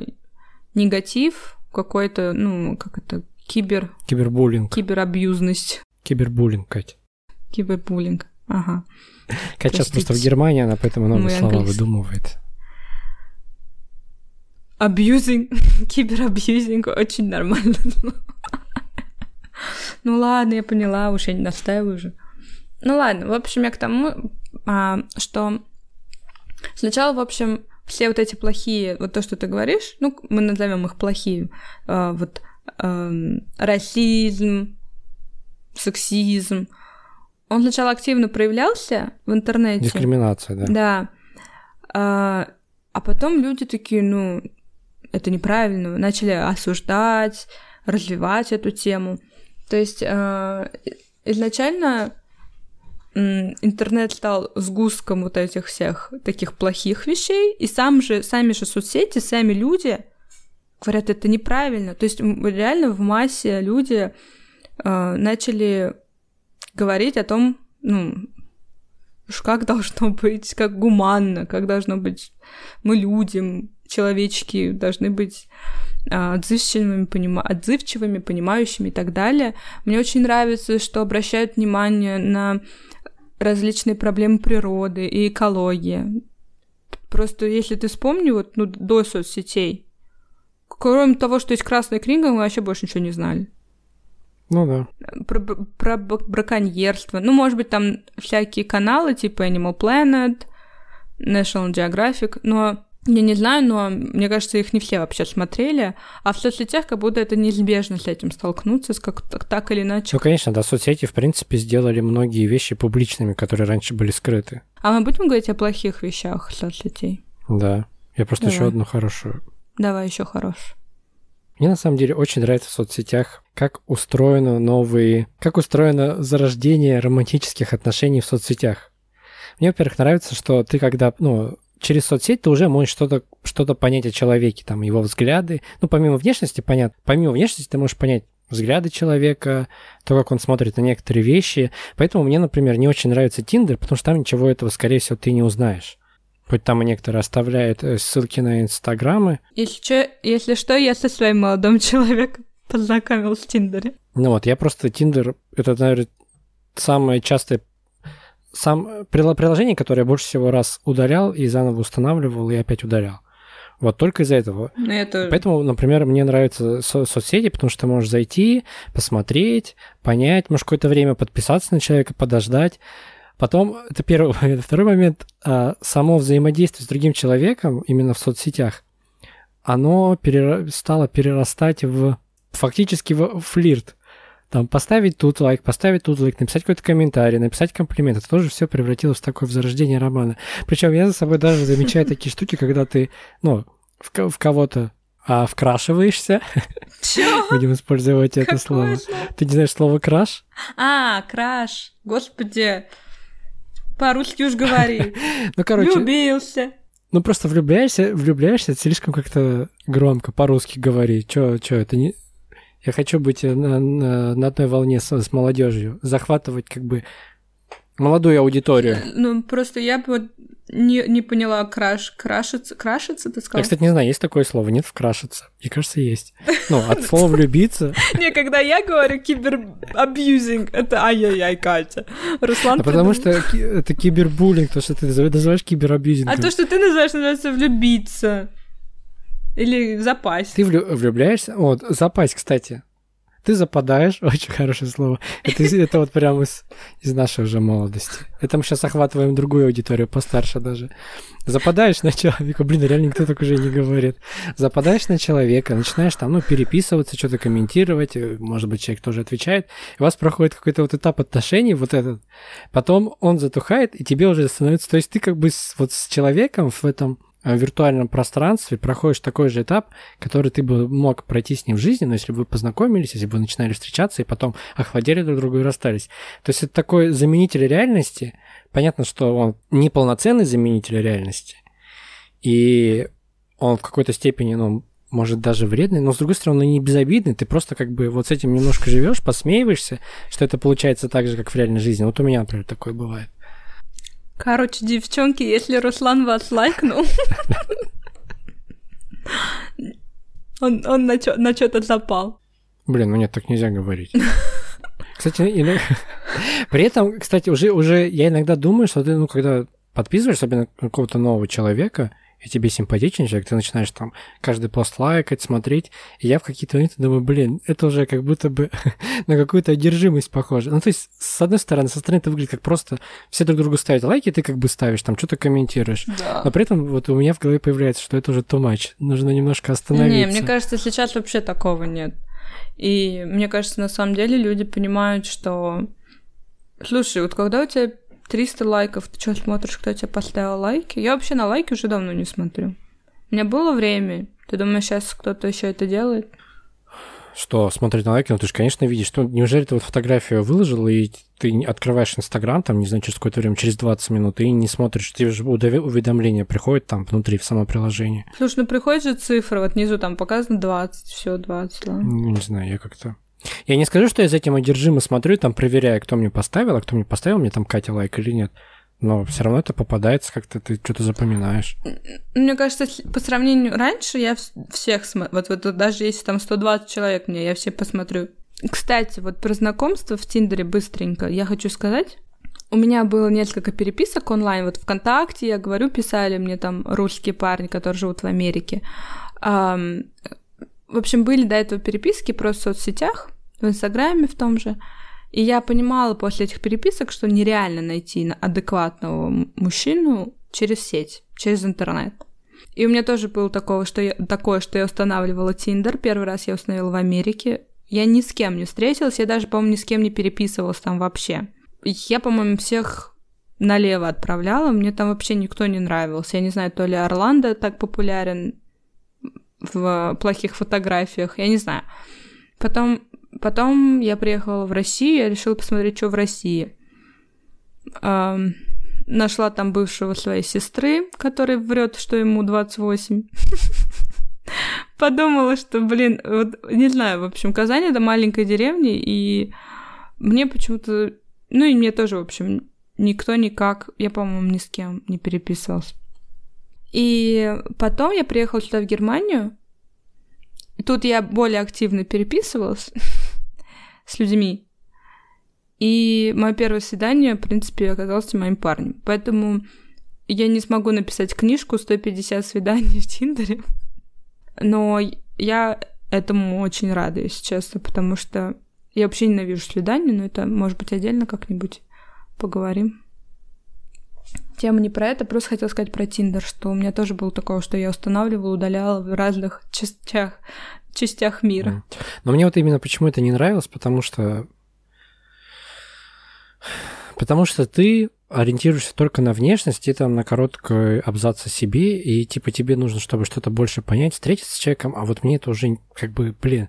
негатив какой-то, ну, как это, кибер... Кибербуллинг. Киберабьюзность. Кибербуллинг, Катя. Кибербуллинг, ага. Катя сейчас просто в Германии, она поэтому новые слова английский. выдумывает. Abusing, cyberabusing очень нормально. Ну ладно, я поняла, уж я не настаиваю уже. Ну ладно, в общем, я к тому, а, что сначала, в общем, все вот эти плохие, вот то, что ты говоришь, ну, мы назовем их плохие, а, вот а, расизм, сексизм, он сначала активно проявлялся в интернете. Дискриминация, да. Да. А, а потом люди такие, ну, это неправильно, начали осуждать, развивать эту тему. То есть э, изначально интернет стал сгустком вот этих всех таких плохих вещей, и сам же, сами же соцсети, сами люди говорят, это неправильно. То есть реально в массе люди э, начали говорить о том, ну, как должно быть, как гуманно, как должно быть мы людям, человечки должны быть а, отзывчивыми, понима... отзывчивыми, понимающими и так далее. Мне очень нравится, что обращают внимание на различные проблемы природы и экологии. Просто если ты вспомни, вот ну, до соцсетей, кроме того, что есть красная книга, мы вообще больше ничего не знали. Ну да. Про, про браконьерство. Ну, может быть, там всякие каналы типа Animal Planet, National Geographic, но Я не знаю, но мне кажется, их не все вообще смотрели. А в соцсетях как будто это неизбежно с этим столкнуться, с как так или иначе. Ну, конечно, да, соцсети, в принципе, сделали многие вещи публичными, которые раньше были скрыты. А мы будем говорить о плохих вещах соцсетей? Да. Я просто Давай. еще одну хорошую. Давай еще хорош. Мне на самом деле очень нравится в соцсетях, как устроено новые, как устроено зарождение романтических отношений в соцсетях. Мне, во-первых, нравится, что ты когда, ну, через соцсеть ты уже можешь что-то что понять о человеке, там, его взгляды. Ну, помимо внешности, понятно, помимо внешности ты можешь понять взгляды человека, то, как он смотрит на некоторые вещи. Поэтому мне, например, не очень нравится Тиндер, потому что там ничего этого, скорее всего, ты не узнаешь. Хоть там и некоторые оставляют э, ссылки на инстаграмы. Если, что, если что, я со своим молодым человеком познакомилась в Тиндере. Ну вот, я просто Тиндер, это, наверное, самое частое сам приложение, которое я больше всего раз удалял и заново устанавливал и опять удалял. Вот только из-за этого. Ну, это... Поэтому, например, мне нравятся со- соцсети, потому что ты можешь зайти, посмотреть, понять, можешь какое-то время подписаться на человека, подождать. Потом, это первый момент. Второй момент, а, само взаимодействие с другим человеком именно в соцсетях, оно перера... стало перерастать в фактически флирт там поставить тут лайк, поставить тут лайк, написать какой-то комментарий, написать комплимент. Это тоже все превратилось в такое возрождение романа. Причем я за собой даже замечаю такие штуки, когда ты, ну, в, в кого-то а, вкрашиваешься. Чё? Будем использовать это слово. Ты не знаешь слово краш? А, краш. Господи. По-русски уж говори. Ну, короче. Влюбился. Ну, просто влюбляешься, влюбляешься, это слишком как-то громко по-русски говори. Чё, чё, это не... Я хочу быть э, на, на, на одной волне с, с молодежью, захватывать как бы молодую аудиторию. Ну, просто я вот не, не поняла, краш, крашиться, крашиться, ты сказал? Я, кстати, не знаю, есть такое слово, нет, вкрашиться. Мне кажется, есть. Ну, от слова влюбиться. Не, когда я говорю киберабьюзинг, это ай-яй-яй, Катя. Руслан... А потому что это кибербуллинг, то, что ты называешь киберабьюзингом. А то, что ты называешь, называется влюбиться. Или запасть. Ты влю- влюбляешься? Вот, запасть, кстати. Ты западаешь, очень хорошее слово. Это, это вот прямо из, из нашей уже молодости. Это мы сейчас охватываем другую аудиторию, постарше даже. Западаешь на человека, блин, реально никто так уже не говорит. Западаешь на человека, начинаешь там, ну, переписываться, что-то комментировать, может быть, человек тоже отвечает. И у вас проходит какой-то вот этап отношений, вот этот. Потом он затухает, и тебе уже становится... То есть ты как бы с, вот с человеком в этом в виртуальном пространстве проходишь такой же этап, который ты бы мог пройти с ним в жизни, но если бы вы познакомились, если бы вы начинали встречаться и потом охладели друг друга и расстались. То есть это такой заменитель реальности. Понятно, что он неполноценный заменитель реальности. И он в какой-то степени, ну, может, даже вредный, но, с другой стороны, он не безобидный, ты просто как бы вот с этим немножко живешь, посмеиваешься, что это получается так же, как в реальной жизни. Вот у меня, например, такое бывает. Короче, девчонки, если Руслан вас лайкнул, он, он на, что-то запал. Блин, ну нет, так нельзя говорить. Кстати, иногда... при этом, кстати, уже, уже я иногда думаю, что ты, ну, когда подписываешься, особенно какого-то нового человека, и тебе симпатичен человек, ты начинаешь там каждый пост лайкать, смотреть, и я в какие-то моменты думаю, блин, это уже как будто бы на какую-то одержимость похоже. Ну, то есть, с одной стороны, со стороны это выглядит как просто все друг другу ставят лайки, ты как бы ставишь, там что-то комментируешь. Да. Но при этом вот у меня в голове появляется, что это уже too much, нужно немножко остановиться. Не, мне кажется, сейчас вообще такого нет. И мне кажется, на самом деле люди понимают, что... Слушай, вот когда у тебя 300 лайков, ты что смотришь, кто тебе поставил лайки? Я вообще на лайки уже давно не смотрю. У меня было время. Ты думаешь, сейчас кто-то еще это делает? Что, смотреть на лайки? Ну, ты же, конечно, видишь. Что, неужели ты вот фотографию выложил, и ты открываешь Инстаграм, там, не знаю, через какое-то время, через 20 минут, и не смотришь, тебе же уведомления приходят там внутри, в само приложение. Слушай, ну приходит же цифра, вот внизу там показано 20, все 20, ладно. Ну, не знаю, я как-то... Я не скажу, что я за этим одержимо смотрю, там проверяю, кто мне поставил, а кто мне поставил, мне там Катя лайк или нет. Но все равно это попадается, как-то ты что-то запоминаешь. Мне кажется, по сравнению раньше я всех смотрю. Вот, вот, даже если там 120 человек мне, я все посмотрю. Кстати, вот про знакомство в Тиндере быстренько я хочу сказать. У меня было несколько переписок онлайн. Вот ВКонтакте, я говорю, писали мне там русские парни, которые живут в Америке. Um, в общем, были до этого переписки просто в соцсетях, в Инстаграме в том же. И я понимала после этих переписок, что нереально найти адекватного мужчину через сеть, через интернет. И у меня тоже было такого, что я, такое, что я устанавливала Тиндер. Первый раз я установила в Америке. Я ни с кем не встретилась, я даже, по-моему, ни с кем не переписывалась там вообще. Я, по-моему, всех налево отправляла, мне там вообще никто не нравился. Я не знаю, то ли Орландо так популярен в плохих фотографиях, я не знаю. Потом, потом я приехала в Россию, я решила посмотреть, что в России. Эм, нашла там бывшего своей сестры, который врет, что ему 28. Подумала, что, блин, вот не знаю, в общем, Казань это маленькая деревня, и мне почему-то, ну и мне тоже, в общем, никто никак, я, по-моему, ни с кем не переписывался. И потом я приехала сюда в Германию. Тут я более активно переписывалась с людьми. И мое первое свидание, в принципе, оказалось моим парнем. Поэтому я не смогу написать книжку 150 свиданий в Тиндере. Но я этому очень рада, если честно, потому что я вообще ненавижу свидания, но это, может быть, отдельно как-нибудь поговорим. Тема не про это, просто хотела сказать про Тиндер, что у меня тоже было такое, что я устанавливала, удаляла в разных частях, частях мира. Но мне вот именно почему это не нравилось, потому что Потому что ты ориентируешься только на внешность и там на короткий абзац о себе, и типа тебе нужно, чтобы что-то больше понять, встретиться с человеком, а вот мне это уже как бы, блин,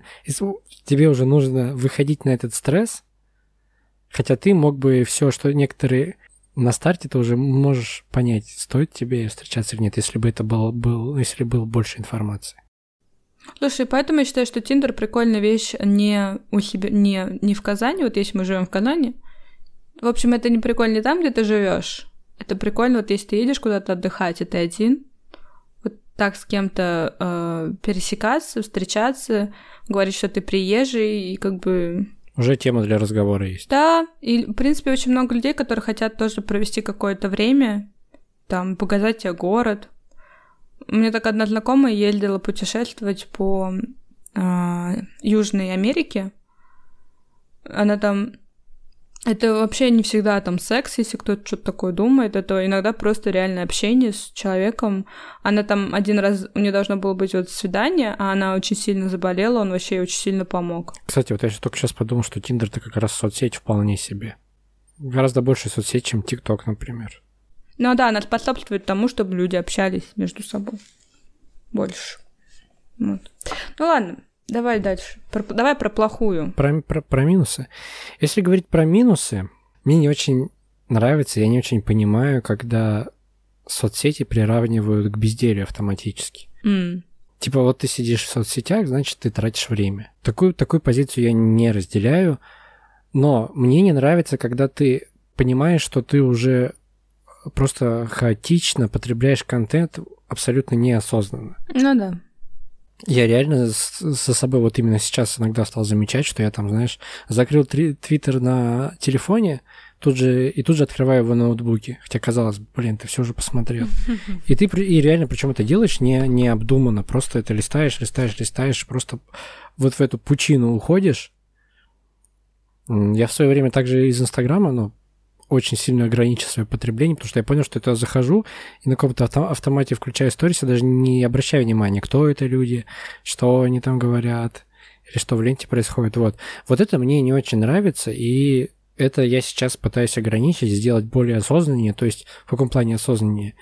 тебе уже нужно выходить на этот стресс, хотя ты мог бы все, что некоторые на старте ты уже можешь понять, стоит тебе встречаться или нет, если бы это был, был если было больше информации. Слушай, поэтому я считаю, что Тиндер прикольная вещь не у себя, не, не в Казани, вот если мы живем в Казани, в общем, это не прикольно там, где ты живешь. Это прикольно, вот если ты едешь куда-то отдыхать, и ты один, вот так с кем-то э, пересекаться, встречаться, говорить, что ты приезжий, и как бы уже тема для разговора есть. Да, и, в принципе, очень много людей, которые хотят тоже провести какое-то время, там, показать тебе город. У меня так одна знакомая ездила путешествовать по э, Южной Америке. Она там это вообще не всегда там секс, если кто-то что-то такое думает. Это иногда просто реальное общение с человеком. Она там один раз, у нее должно было быть вот свидание, а она очень сильно заболела, он вообще ей очень сильно помог. Кстати, вот я только сейчас подумал, что Тиндер это как раз соцсеть вполне себе. Гораздо больше соцсеть, чем ТикТок, например. Ну да, она способствует тому, чтобы люди общались между собой. Больше. Вот. Ну ладно, Давай дальше. Про, давай про плохую. Про, про, про минусы. Если говорить про минусы, мне не очень нравится, я не очень понимаю, когда соцсети приравнивают к безделью автоматически. Mm. Типа вот ты сидишь в соцсетях, значит, ты тратишь время. Такую, такую позицию я не разделяю, но мне не нравится, когда ты понимаешь, что ты уже просто хаотично потребляешь контент абсолютно неосознанно. Ну да. Я реально за собой вот именно сейчас иногда стал замечать, что я там, знаешь, закрыл твиттер на телефоне, тут же, и тут же открываю его на ноутбуке. Хотя казалось, блин, ты все уже посмотрел. И ты и реально причем это делаешь не, не обдуманно, просто это листаешь, листаешь, листаешь, просто вот в эту пучину уходишь. Я в свое время также из Инстаграма, ну, очень сильно ограничил свое потребление, потому что я понял, что это захожу и на каком-то автомате включаю сторис, я даже не обращаю внимания, кто это люди, что они там говорят, или что в ленте происходит. Вот. Вот это мне не очень нравится, и это я сейчас пытаюсь ограничить, сделать более осознаннее, то есть в каком плане осознаннее.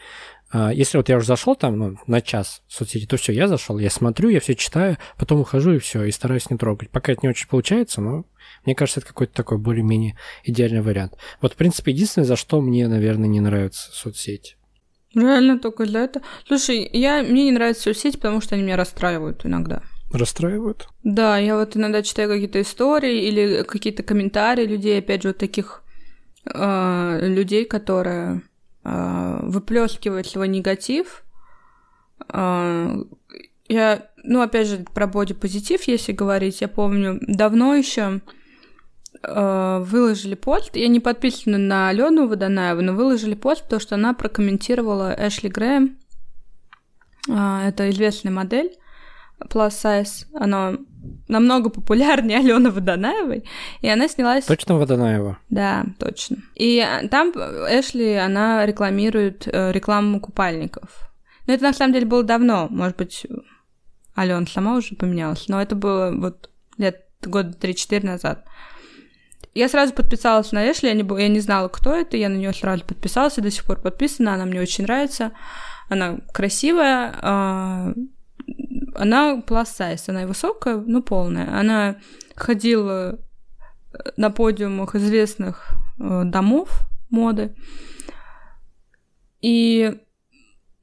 А, если вот я уже зашел там ну, на час в соцсети, то все, я зашел, я смотрю, я все читаю, потом ухожу и все, и стараюсь не трогать. Пока это не очень получается, но мне кажется, это какой-то такой более-менее идеальный вариант. Вот, в принципе, единственное, за что мне, наверное, не нравятся соцсети. Реально только для этого. Слушай, я, мне не нравятся соцсети, потому что они меня расстраивают иногда. Расстраивают? Да, я вот иногда читаю какие-то истории или какие-то комментарии людей, опять же, вот таких э, людей, которые э, выплескивают свой негатив. Э, я, ну, опять же, про бодипозитив, если говорить, я помню, давно еще э, выложили пост. Я не подписана на Алену Водонаеву, но выложили пост, потому что она прокомментировала Эшли Грэм. Это известная модель plus size. Она намного популярнее Алены Водонаевой, и она снялась... Точно Водонаева? Да, точно. И там Эшли, она рекламирует э, рекламу купальников. Но это на самом деле было давно, может быть, Алена сама уже поменялась, но это было вот лет года 3-4 назад. Я сразу подписалась на Эшли, я не, я не знала, кто это, я на нее сразу подписалась, и до сих пор подписана, она мне очень нравится, она красивая, э, она plus size, она высокая, но полная. Она ходила на подиумах известных э, домов моды, и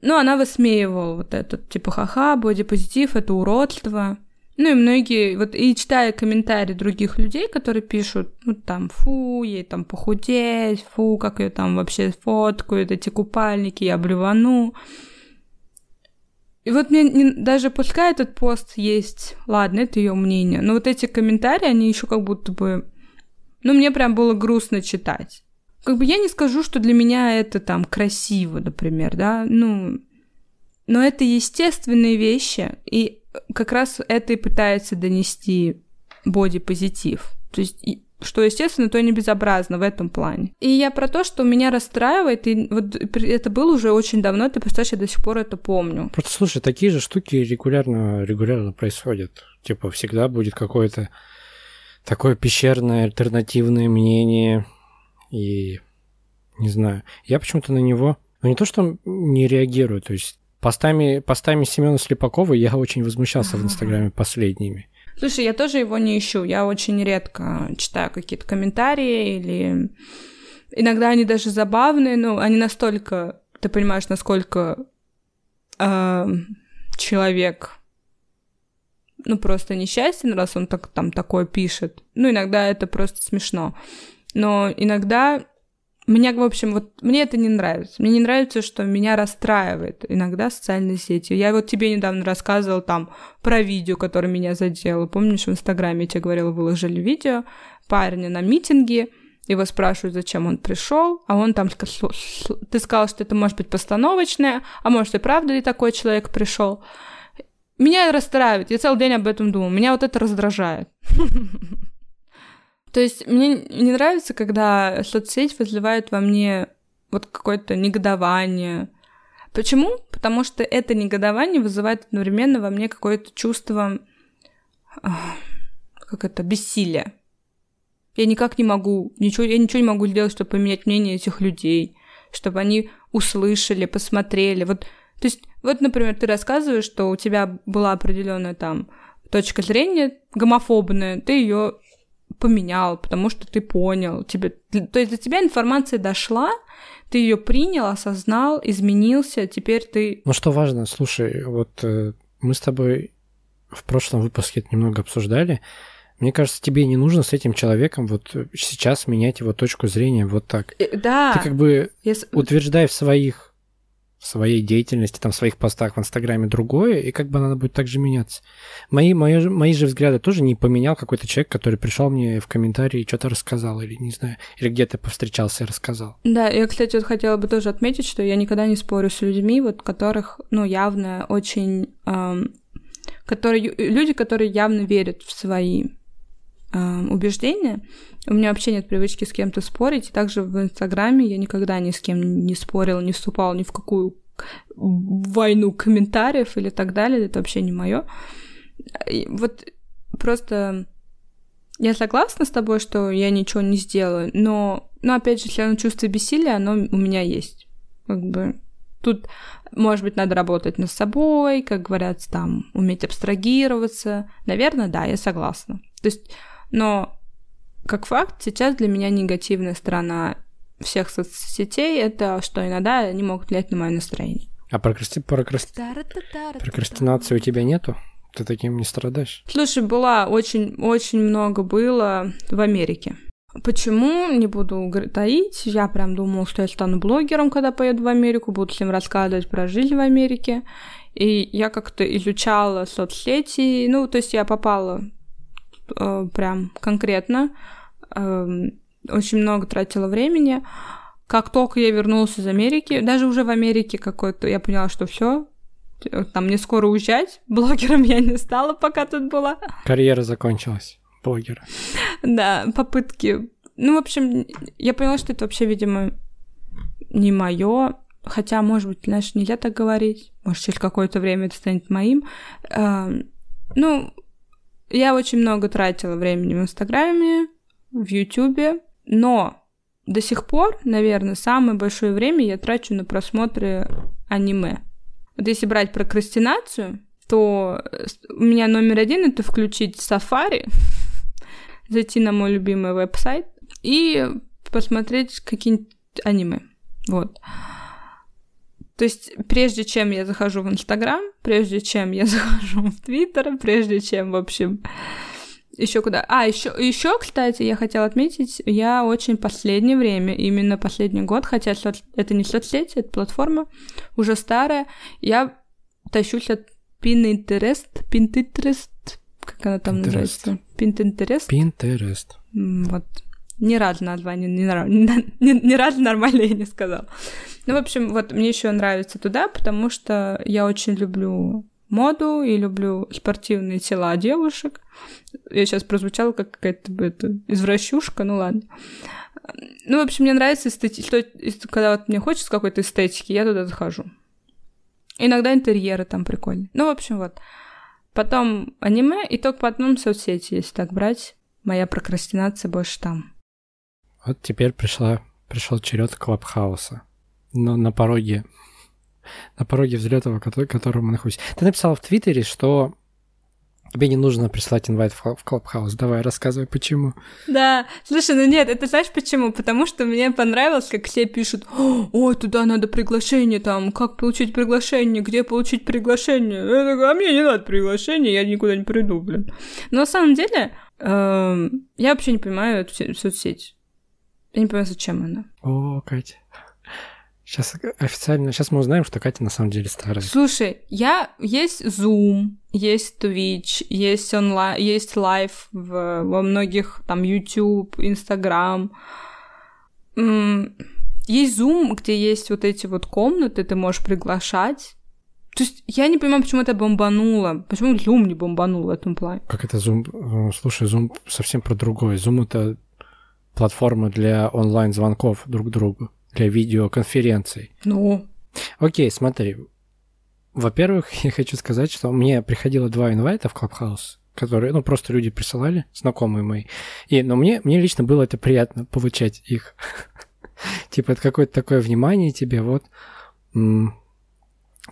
ну, она высмеивала вот этот, типа, ха-ха, бодипозитив, это уродство. Ну и многие, вот и читая комментарии других людей, которые пишут, ну там, фу, ей там похудеть, фу, как ее там вообще фоткают, эти купальники, я блювану. И вот мне не, даже пускай этот пост есть, ладно, это ее мнение, но вот эти комментарии, они еще как будто бы, ну мне прям было грустно читать. Как бы я не скажу, что для меня это там красиво, например, да, ну, но это естественные вещи, и как раз это и пытается донести боди-позитив. То есть что естественно, то и не безобразно в этом плане. И я про то, что меня расстраивает, и вот это было уже очень давно, ты представляешь, я до сих пор это помню. Просто слушай, такие же штуки регулярно, регулярно происходят. Типа всегда будет какое-то такое пещерное альтернативное мнение, и не знаю, я почему-то на него, ну не то, что не реагирую, то есть Постами, постами Семена Слепакова я очень возмущался в Инстаграме последними. Слушай, я тоже его не ищу. Я очень редко читаю какие-то комментарии или... Иногда они даже забавные, но они настолько... Ты понимаешь, насколько э, человек ну, просто несчастен, раз он так, там такое пишет. Ну, иногда это просто смешно. Но иногда меня, в общем, вот мне это не нравится. Мне не нравится, что меня расстраивает иногда социальные сети. Я вот тебе недавно рассказывала там про видео, которое меня задело. Помнишь, в Инстаграме я тебе говорила, выложили видео парня на митинге, его спрашивают, зачем он пришел, а он там ты сказал, что это может быть постановочное, а может и правда ли такой человек пришел. Меня расстраивает, я целый день об этом думаю, меня вот это раздражает. То есть мне не нравится, когда соцсеть вызывает во мне вот какое-то негодование. Почему? Потому что это негодование вызывает одновременно во мне какое-то чувство, как это, бессилия. Я никак не могу, ничего, я ничего не могу сделать, чтобы поменять мнение этих людей, чтобы они услышали, посмотрели. Вот, то есть, вот, например, ты рассказываешь, что у тебя была определенная там точка зрения гомофобная, ты ее поменял, потому что ты понял. Тебе, то есть до тебя информация дошла, ты ее принял, осознал, изменился, теперь ты... Ну что важно, слушай, вот э, мы с тобой в прошлом выпуске это немного обсуждали. Мне кажется, тебе не нужно с этим человеком вот сейчас менять его точку зрения вот так. Э, да. Ты как бы Я... утверждай в своих в своей деятельности, там, в своих постах в Инстаграме другое, и как бы она будет также меняться. Мои, мои, мои же взгляды тоже не поменял какой-то человек, который пришел мне в комментарии и что-то рассказал, или не знаю, или где-то повстречался и рассказал. Да, я, кстати, вот хотела бы тоже отметить, что я никогда не спорю с людьми, вот которых, ну, явно очень... Эм, которые, люди, которые явно верят в свои убеждения. У меня вообще нет привычки с кем-то спорить. Также в Инстаграме я никогда ни с кем не спорила, не вступала ни в какую войну комментариев или так далее. Это вообще не мое. Вот просто я согласна с тобой, что я ничего не сделаю, но, но опять же, все равно чувство бессилия, оно у меня есть. Как бы тут, может быть, надо работать над собой, как говорят, там, уметь абстрагироваться. Наверное, да, я согласна. То есть но как факт, сейчас для меня негативная сторона всех соцсетей — это что иногда они могут влиять на мое настроение. А прокрасти... прокрасти... прокрастинации у тебя нету? Ты таким не страдаешь? Слушай, была очень, очень много было в Америке. Почему? Не буду таить. Я прям думала, что я стану блогером, когда поеду в Америку, буду всем рассказывать про жизнь в Америке. И я как-то изучала соцсети. Ну, то есть я попала э, прям конкретно. Э, очень много тратила времени. Как только я вернулась из Америки, даже уже в Америке какой-то, я поняла, что все, там мне скоро уезжать. Блогером я не стала, пока тут была. Карьера закончилась блогера. Да, попытки. Ну, в общем, я поняла, что это вообще, видимо, не мое. хотя, может быть, знаешь, нельзя так говорить, может, через какое-то время это станет моим. Э, ну, я очень много тратила времени в Инстаграме, в Ютубе, но до сих пор, наверное, самое большое время я трачу на просмотры аниме. Вот если брать прокрастинацию, то у меня номер один это включить Safari, зайти на мой любимый веб-сайт и посмотреть какие-нибудь аниме. Вот. То есть, прежде чем я захожу в Инстаграм, прежде чем я захожу в Твиттер, прежде чем, в общем, еще куда? А, еще, еще, кстати, я хотела отметить, я очень последнее время, именно последний год, хотя это не соцсети, это платформа, уже старая, я тащусь от Pinterest, Pinterest, как она там Pinterest. называется? Pinterest. Pinterest. Вот. Ни разу название, ни, ни, ни разу нормально я не сказала. Ну, в общем, вот мне еще нравится туда, потому что я очень люблю моду и люблю спортивные тела девушек. Я сейчас прозвучала как какая-то это, извращушка, ну ладно. Ну, в общем, мне нравится эстетика. Когда вот мне хочется какой-то эстетики, я туда захожу. Иногда интерьеры там прикольные. Ну, в общем, вот. Потом аниме, и только потом соцсети, если так брать. Моя прокрастинация больше там. Вот теперь пришла, пришел черед Клабхауса. Но на пороге на пороге взлета, в котором мы находимся. Ты написал в Твиттере, что тебе не нужно прислать invite в Клабхаус. Давай, рассказывай, почему. Да, слушай, ну нет, это знаешь почему? Потому что мне понравилось, как все пишут, ой, туда надо приглашение, там, как получить приглашение, где получить приглашение. Я такая, а мне не надо приглашение, я никуда не приду, блин. Но на самом деле, эм, я вообще не понимаю эту соцсеть. Я не понимаю, зачем она. О, Катя. Сейчас официально, сейчас мы узнаем, что Катя на самом деле старая. Слушай, я есть Zoom, есть Twitch, есть онлайн, есть live в, во многих там YouTube, Instagram. Есть Zoom, где есть вот эти вот комнаты, ты можешь приглашать. То есть я не понимаю, почему это бомбануло. Почему Zoom не бомбанул в этом плане? Как это Zoom? Э, слушай, Zoom совсем про другое. Zoom — это платформа для онлайн-звонков друг другу для видеоконференций. Ну? Окей, смотри. Во-первых, я хочу сказать, что мне приходило два инвайта в Clubhouse, которые, ну, просто люди присылали, знакомые мои. И, но мне, мне лично было это приятно получать их. Типа, это какое-то такое внимание тебе, вот.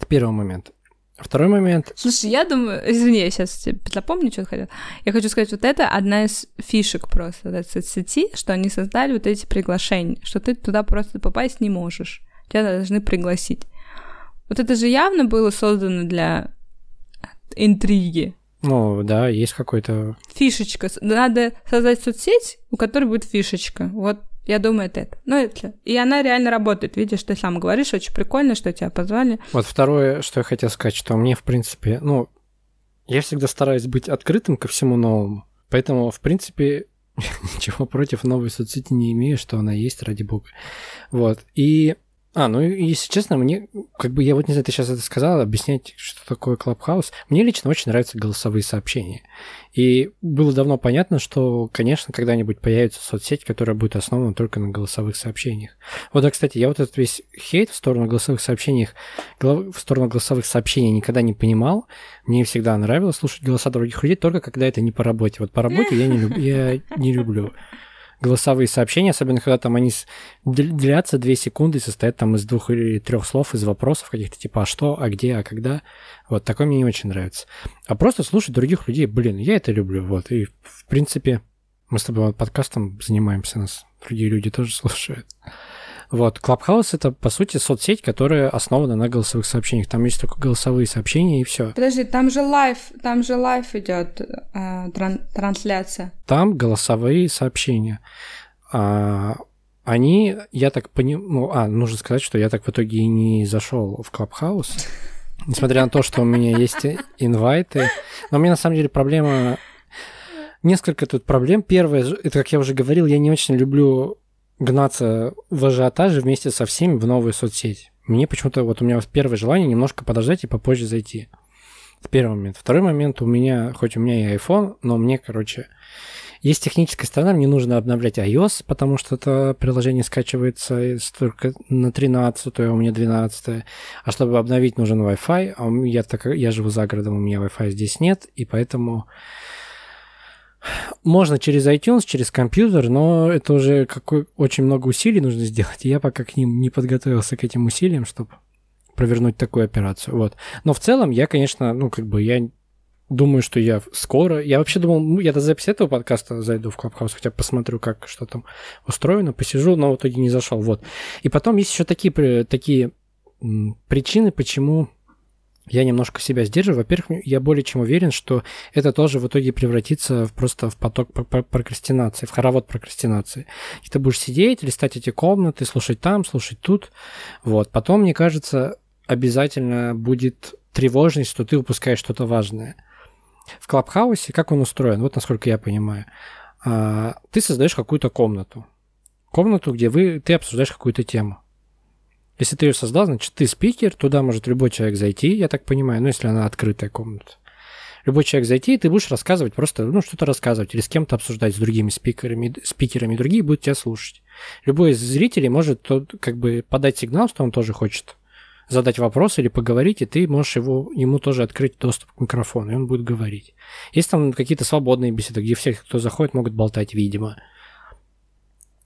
Первый момент. Второй момент. Слушай, я думаю, извини, я сейчас запомню, что хотел. Я хочу сказать, вот это одна из фишек просто этой сети, что они создали вот эти приглашения, что ты туда просто попасть не можешь. Тебя должны пригласить. Вот это же явно было создано для интриги. Ну, да, есть какой-то... Фишечка. Надо создать соцсеть, у которой будет фишечка. Вот я думаю, это это. Ну, это. И она реально работает. Видишь, ты сам говоришь, очень прикольно, что тебя позвали. Вот второе, что я хотел сказать, что мне, в принципе, ну, я всегда стараюсь быть открытым ко всему новому. Поэтому, в принципе, ничего против новой соцсети не имею, что она есть, ради бога. Вот. И а, ну, если честно, мне, как бы, я вот не знаю, ты сейчас это сказала, объяснять, что такое Clubhouse. Мне лично очень нравятся голосовые сообщения. И было давно понятно, что, конечно, когда-нибудь появится соцсеть, которая будет основана только на голосовых сообщениях. Вот, да, кстати, я вот этот весь хейт в сторону голосовых сообщений, в сторону голосовых сообщений никогда не понимал. Мне всегда нравилось слушать голоса других людей, только когда это не по работе. Вот по работе я не люблю голосовые сообщения, особенно когда там они длятся две секунды и состоят там из двух или трех слов, из вопросов каких-то типа «а что?», «а где?», «а когда?». Вот, такое мне не очень нравится. А просто слушать других людей, блин, я это люблю, вот. И, в принципе, мы с тобой подкастом занимаемся, нас другие люди тоже слушают. Вот, Clubhouse это, по сути, соцсеть, которая основана на голосовых сообщениях. Там есть только голосовые сообщения и все. Подожди, там же live, там же live идет э, тран- трансляция. Там голосовые сообщения. А, они, я так понимаю, ну, а, нужно сказать, что я так в итоге и не зашел в Clubhouse, несмотря на то, что у меня есть инвайты. Но у меня на самом деле проблема несколько тут проблем. Первое, это, как я уже говорил, я не очень люблю гнаться в ажиотаже вместе со всеми в новую соцсеть. Мне почему-то вот у меня первое желание немножко подождать и попозже зайти. Это первый момент. Второй момент у меня, хоть у меня и iPhone, но мне, короче, есть техническая сторона, мне нужно обновлять iOS, потому что это приложение скачивается только на 13, а у меня 12. А чтобы обновить, нужен Wi-Fi, а я, так, я живу за городом, у меня Wi-Fi здесь нет, и поэтому можно через iTunes, через компьютер, но это уже какой, очень много усилий нужно сделать, и я пока к ним не подготовился к этим усилиям, чтобы провернуть такую операцию. Вот. Но в целом я, конечно, ну, как бы я Думаю, что я скоро... Я вообще думал, я до записи этого подкаста зайду в Clubhouse, хотя посмотрю, как что там устроено, посижу, но в итоге не зашел. Вот. И потом есть еще такие, такие причины, почему я немножко себя сдерживаю. Во-первых, я более чем уверен, что это тоже в итоге превратится просто в поток прокрастинации, в хоровод прокрастинации. И ты будешь сидеть, листать эти комнаты, слушать там, слушать тут. Вот. Потом, мне кажется, обязательно будет тревожность, что ты упускаешь что-то важное. В Клабхаусе, как он устроен, вот насколько я понимаю, а, ты создаешь какую-то комнату. Комнату, где вы, ты обсуждаешь какую-то тему. Если ты ее создал, значит, ты спикер, туда может любой человек зайти, я так понимаю, ну, если она открытая комната. Любой человек зайти, и ты будешь рассказывать просто, ну, что-то рассказывать или с кем-то обсуждать, с другими спикерами, спикерами, другие будут тебя слушать. Любой из зрителей может тот, как бы подать сигнал, что он тоже хочет задать вопрос или поговорить, и ты можешь его, ему тоже открыть доступ к микрофону, и он будет говорить. Есть там какие-то свободные беседы, где все, кто заходит, могут болтать, видимо.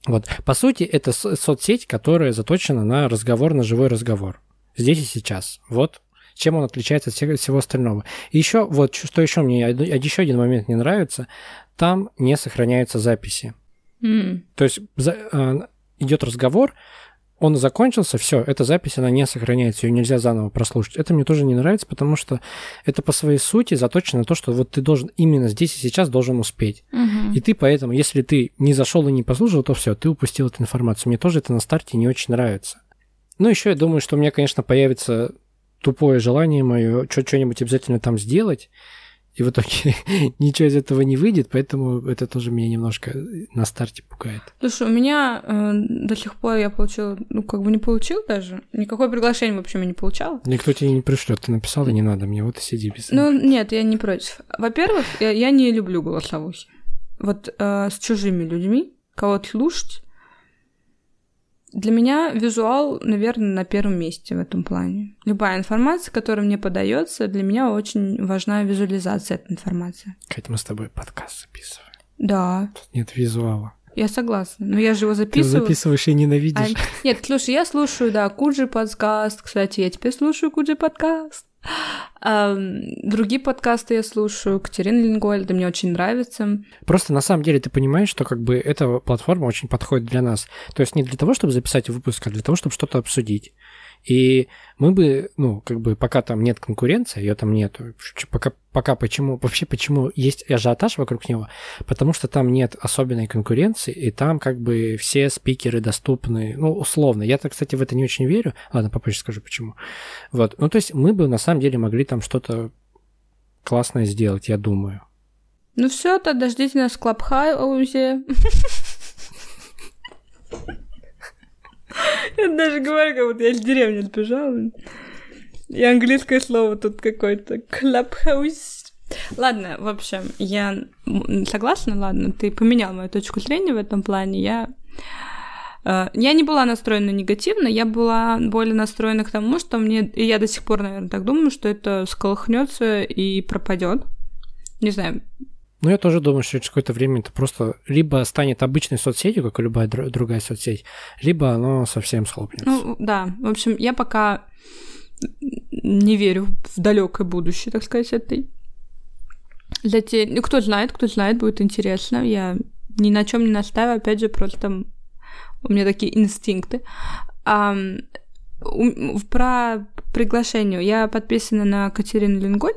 Вот. По сути, это соцсеть, которая заточена на разговор, на живой разговор. Здесь и сейчас. Вот чем он отличается от всего, всего остального. И еще, вот, что еще мне, еще один момент не нравится, там не сохраняются записи. Mm. То есть за, э, идет разговор, он закончился, все, эта запись, она не сохраняется, ее нельзя заново прослушать. Это мне тоже не нравится, потому что это по своей сути заточено на то, что вот ты должен именно здесь и сейчас должен успеть. Угу. И ты поэтому, если ты не зашел и не послушал, то все, ты упустил эту информацию. Мне тоже это на старте не очень нравится. Ну, еще я думаю, что у меня, конечно, появится тупое желание мое что-нибудь обязательно там сделать, и в итоге ничего из этого не выйдет, поэтому это тоже меня немножко на старте пугает. Слушай, у меня э, до сих пор я получила, ну, как бы не получил даже, никакое приглашение вообще я не получала. Никто тебе не пришлет, ты написала, не надо мне, вот и сиди без Ну, нет, я не против. Во-первых, я, я не люблю голосовухи. Вот э, с чужими людьми кого-то слушать, для меня визуал, наверное, на первом месте в этом плане. Любая информация, которая мне подается, для меня очень важна визуализация этой информации. Катя, мы с тобой подкаст записываем. Да. Тут нет визуала. Я согласна. Но я же его записываю. Ты записываешь и ненавидишь. А, нет, слушай, я слушаю, да, Куджи подкаст. Кстати, я теперь слушаю Куджи подкаст. Другие подкасты я слушаю, Катерина Лингольда, мне очень нравится. Просто на самом деле ты понимаешь, что как бы эта платформа очень подходит для нас. То есть не для того, чтобы записать выпуск, а для того, чтобы что-то обсудить. И мы бы, ну, как бы пока там нет конкуренции, ее там нет, пока, пока почему, вообще почему есть ажиотаж вокруг него, потому что там нет особенной конкуренции, и там как бы все спикеры доступны, ну, условно. Я-то, кстати, в это не очень верю. Ладно, попозже скажу, почему. Вот, ну, то есть мы бы на самом деле могли там что-то классное сделать, я думаю. Ну все, тогда ждите нас в Клабхаузе. Я даже говорю, как будто я из деревни сбежала. И английское слово тут какое-то. Clubhouse. Ладно, в общем, я согласна, ладно, ты поменял мою точку зрения в этом плане. Я э, я не была настроена негативно, я была более настроена к тому, что мне, и я до сих пор, наверное, так думаю, что это сколыхнется и пропадет. Не знаю, ну, я тоже думаю, что через какое-то время это просто либо станет обычной соцсетью, как и любая другая соцсеть, либо оно совсем схлопнется. Ну, да. В общем, я пока не верю в далекое будущее, так сказать, этой. Для те... Ну, кто знает, кто знает, будет интересно. Я ни на чем не настаиваю, опять же, просто у меня такие инстинкты. А, у... Про приглашение. Я подписана на Катерину Линголь.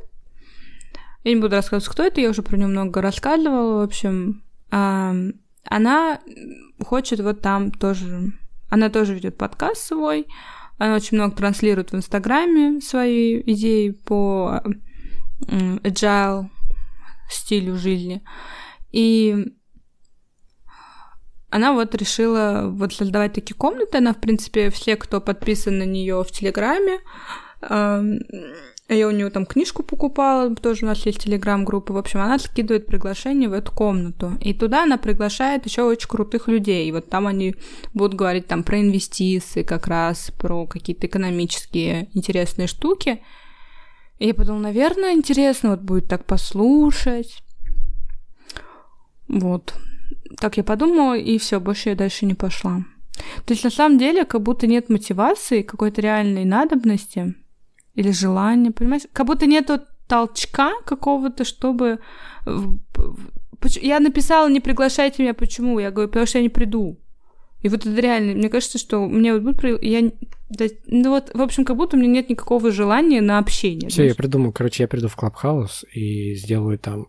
Я не буду рассказывать, кто это, я уже про нее много рассказывала. В общем, а, она хочет вот там тоже... Она тоже ведет подкаст свой, она очень много транслирует в Инстаграме свои идеи по agile стилю жизни. И она вот решила вот создавать такие комнаты. Она, в принципе, все, кто подписан на нее в Телеграме, Я у нее там книжку покупала, тоже у нас есть телеграм-группа. В общем, она скидывает приглашение в эту комнату. И туда она приглашает еще очень крутых людей. И вот там они будут говорить там про инвестиции как раз, про какие-то экономические интересные штуки. И я подумала, наверное, интересно вот будет так послушать. Вот. Так я подумала, и все, больше я дальше не пошла. То есть на самом деле как будто нет мотивации, какой-то реальной надобности или желания, понимаешь? Как будто нету толчка какого-то, чтобы... Я написала, не приглашайте меня, почему? Я говорю, потому что я не приду. И вот это реально, мне кажется, что мне вот будет... Я... Ну вот, в общем, как будто у меня нет никакого желания на общение. Все, я придумал, короче, я приду в Клабхаус и сделаю там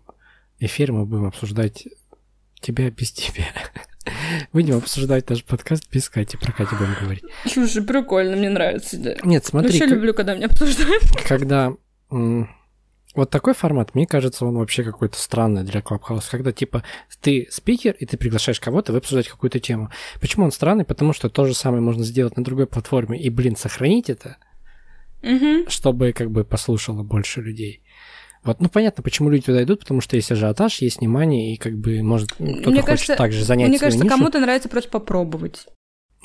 эфир, мы будем обсуждать тебя без тебя. Будем обсуждать наш подкаст без Кати, про Катю будем говорить. Слушай, прикольно, мне нравится. Да. Нет, смотри. Вообще как... люблю, когда меня обсуждают. Когда вот такой формат, мне кажется, он вообще какой-то странный для Clubhouse, когда типа ты спикер, и ты приглашаешь кого-то, вы обсуждаете какую-то тему. Почему он странный? Потому что то же самое можно сделать на другой платформе, и, блин, сохранить это, угу. чтобы как бы послушало больше людей. Вот, ну понятно, почему люди туда идут, потому что есть ажиотаж, есть внимание, и как бы может кто-то мне хочет кажется, также занять Мне кажется, нишу. кому-то нравится просто попробовать.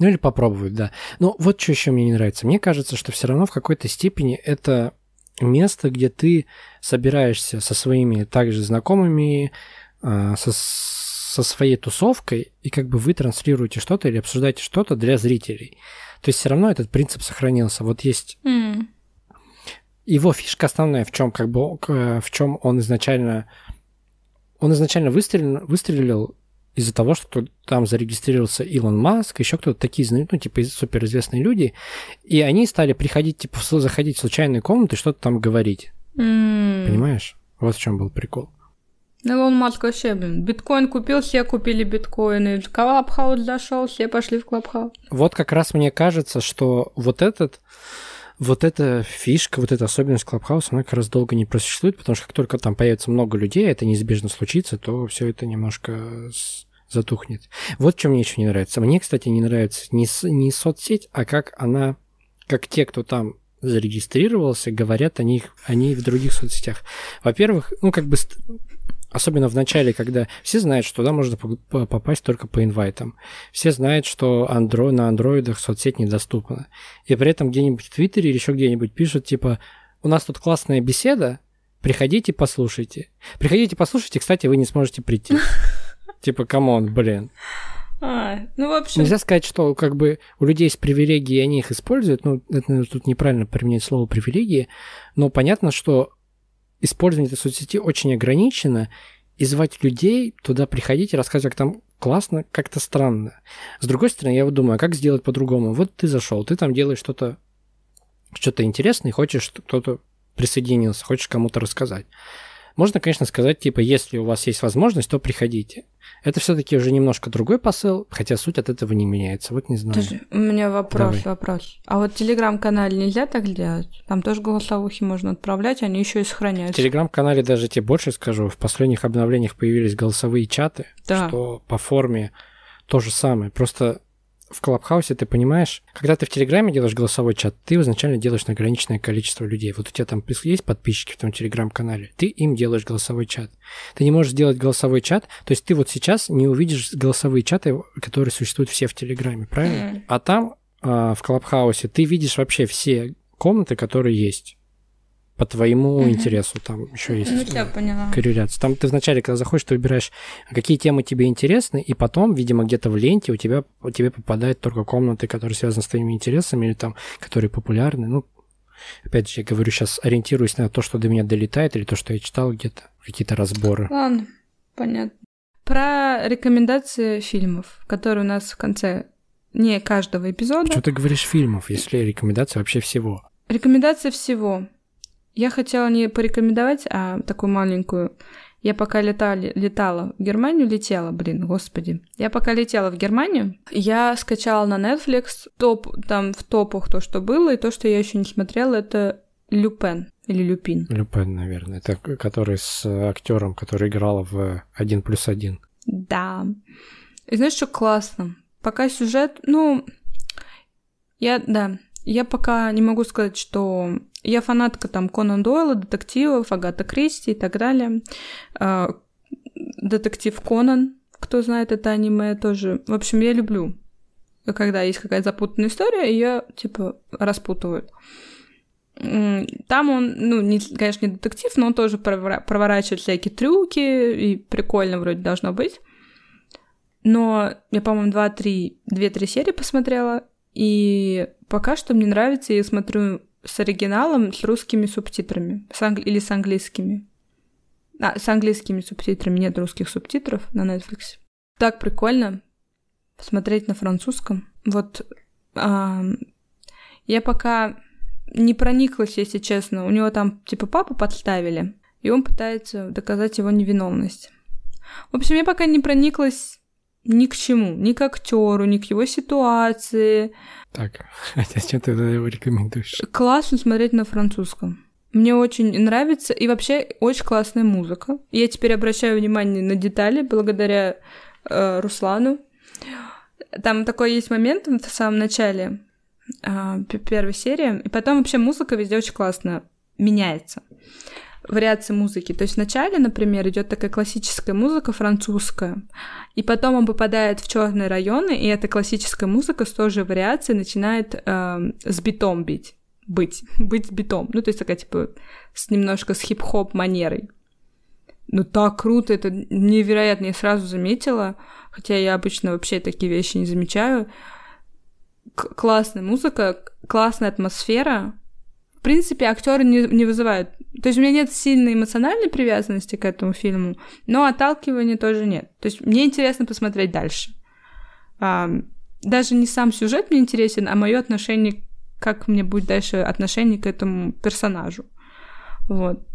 Ну или попробовать, да. Но вот что еще мне не нравится. Мне кажется, что все равно в какой-то степени это место, где ты собираешься со своими также знакомыми, а, со, со своей тусовкой, и как бы вы транслируете что-то или обсуждаете что-то для зрителей. То есть все равно этот принцип сохранился. Вот есть mm его фишка основная в чем, как бы, в чем он изначально, он изначально выстрелил, выстрелил из-за того, что там зарегистрировался Илон Маск, еще кто-то такие, ну, типа, суперизвестные люди, и они стали приходить, типа, заходить в случайные комнаты что-то там говорить. Mm. Понимаешь? Вот в чем был прикол. Илон Маск вообще, блин, биткоин купил, все купили биткоины, Клабхаус зашел, все пошли в Клабхаус. Вот как раз мне кажется, что вот этот вот эта фишка, вот эта особенность Клабхауса, она как раз долго не просуществует, потому что как только там появится много людей, а это неизбежно случится, то все это немножко затухнет. Вот что мне еще не нравится. Мне, кстати, не нравится не, не соцсеть, а как она, как те, кто там зарегистрировался, говорят о них, о ней в других соцсетях. Во-первых, ну, как бы Особенно в начале, когда все знают, что туда можно попасть только по инвайтам. Все знают, что андро... на андроидах соцсеть недоступна. И при этом где-нибудь в Твиттере или еще где-нибудь пишут, типа, у нас тут классная беседа, приходите, послушайте. Приходите, послушайте, кстати, вы не сможете прийти. Типа, come on, блин. А, ну, в общем... Нельзя сказать, что как бы у людей есть привилегии, и они их используют. Ну, это тут неправильно применять слово привилегии. Но понятно, что использование этой соцсети очень ограничено, и звать людей туда приходить и рассказывать, как там классно, как-то странно. С другой стороны, я вот думаю, а как сделать по-другому? Вот ты зашел, ты там делаешь что-то что-то интересное, хочешь, кто-то присоединился, хочешь кому-то рассказать. Можно, конечно, сказать, типа, если у вас есть возможность, то приходите. Это все-таки уже немножко другой посыл, хотя суть от этого не меняется. Вот не знаю. Подожди, у меня вопрос, Давай. вопрос. А вот телеграм-канале нельзя так делать? Там тоже голосовухи можно отправлять, они еще и сохраняются. В телеграм-канале даже тебе больше скажу, в последних обновлениях появились голосовые чаты, да. что по форме то же самое. Просто в Клабхаусе ты понимаешь, когда ты в Телеграме делаешь голосовой чат, ты изначально делаешь на ограниченное количество людей. Вот у тебя там есть подписчики в том Телеграм-канале, ты им делаешь голосовой чат. Ты не можешь сделать голосовой чат, то есть ты вот сейчас не увидишь голосовые чаты, которые существуют все в Телеграме, правильно? Mm. А там, а, в Клабхаусе, ты видишь вообще все комнаты, которые есть по твоему угу. интересу. Там еще есть ну, я поняла. корреляция. Там ты вначале, когда заходишь, ты выбираешь, какие темы тебе интересны, и потом, видимо, где-то в ленте у тебя у тебя попадают только комнаты, которые связаны с твоими интересами, или там, которые популярны. Ну, опять же, я говорю, сейчас ориентируюсь на то, что до меня долетает, или то, что я читал где-то, какие-то разборы. Ладно, понятно. Про рекомендации фильмов, которые у нас в конце не каждого эпизода. Что ты говоришь фильмов, если рекомендация вообще всего? Рекомендация всего. Я хотела не порекомендовать, а такую маленькую. Я пока летали, летала в Германию, летела, блин, господи. Я пока летела в Германию, я скачала на Netflix топ, там в топах то, что было, и то, что я еще не смотрела, это Люпен или Люпин. Люпен, наверное. Это который с актером, который играл в один плюс один. Да. И знаешь, что классно? Пока сюжет, ну, я, да, Я пока не могу сказать, что я фанатка там Конан Дойла, детективов, Агата Кристи и так далее. А, детектив Конан, кто знает это аниме тоже. В общем, я люблю, когда есть какая-то запутанная история, ее типа распутывают. Там он, ну, не, конечно, не детектив, но он тоже проворачивает всякие трюки, и прикольно вроде должно быть. Но я, по-моему, 2-3, 2-3 серии посмотрела, и пока что мне нравится, я смотрю с оригиналом, с русскими субтитрами, с англи- или с английскими. А, с английскими субтитрами, нет русских субтитров на Netflix. Так прикольно смотреть на французском. Вот а, я пока не прониклась, если честно. У него там, типа, папу подставили, и он пытается доказать его невиновность. В общем, я пока не прониклась ни к чему, ни к актеру, ни к его ситуации. Так, а зачем ты его рекомендуешь? Классно смотреть на французском. Мне очень нравится, и вообще очень классная музыка. Я теперь обращаю внимание на детали благодаря э, Руслану. Там такой есть момент в самом начале, э, первой серии, и потом вообще музыка везде очень классно меняется вариации музыки. То есть вначале, например, идет такая классическая музыка французская, и потом он попадает в черные районы, и эта классическая музыка с той же вариацией начинает э, с битом бить. Быть, быть с битом. Ну, то есть такая, типа, с немножко с хип-хоп манерой. Ну, так круто, это невероятно. Я сразу заметила, хотя я обычно вообще такие вещи не замечаю. К- классная музыка, классная атмосфера, в принципе, актеры не, не вызывают. То есть у меня нет сильной эмоциональной привязанности к этому фильму, но отталкивания тоже нет. То есть мне интересно посмотреть дальше. А, даже не сам сюжет мне интересен, а мое отношение, как мне будет дальше отношение к этому персонажу. Вот.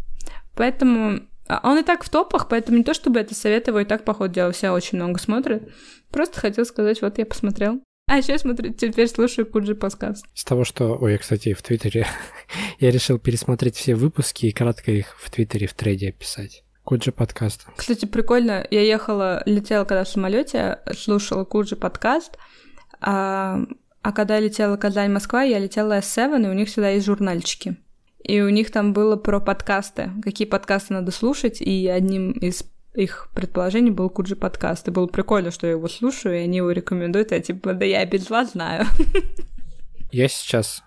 Поэтому а, он и так в топах, поэтому не то чтобы это советую, и так, по ходу дела, все очень много смотрят. Просто хотел сказать, вот я посмотрел. А еще смотрю, теперь слушаю Куджи подкаст. С того, что... Ой, я, кстати, в Твиттере... я решил пересмотреть все выпуски и кратко их в Твиттере в трейде описать. Куджи подкаст. Кстати, прикольно. Я ехала, летела когда в самолете, слушала Куджи подкаст, а, а когда я летела Казань-Москва, я летела S7, и у них всегда есть журнальчики. И у них там было про подкасты, какие подкасты надо слушать, и одним из их предположение был Куджи подкаст. И было прикольно, что я его слушаю, и они его рекомендуют. Я типа, да я без вас знаю. Я сейчас,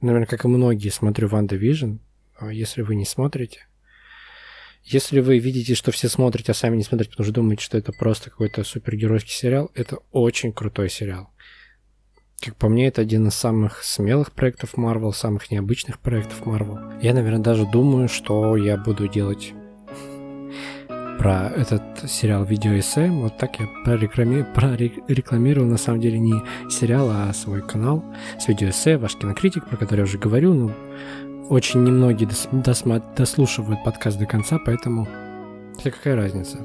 наверное, как и многие, смотрю WandaVision. Если вы не смотрите, если вы видите, что все смотрите, а сами не смотрите, потому что думаете, что это просто какой-то супергеройский сериал, это очень крутой сериал. Как по мне, это один из самых смелых проектов Marvel, самых необычных проектов Marvel. Я, наверное, даже думаю, что я буду делать про этот сериал видеоэссе. Вот так я прореклами... прорекламировал на самом деле не сериал, а свой канал с видеоэссе, ваш кинокритик, про который я уже говорю. Ну, очень немногие дос... досма... дослушивают подкаст до конца, поэтому хотя какая разница.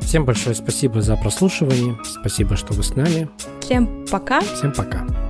Всем большое спасибо за прослушивание. Спасибо, что вы с нами. Всем пока. Всем пока.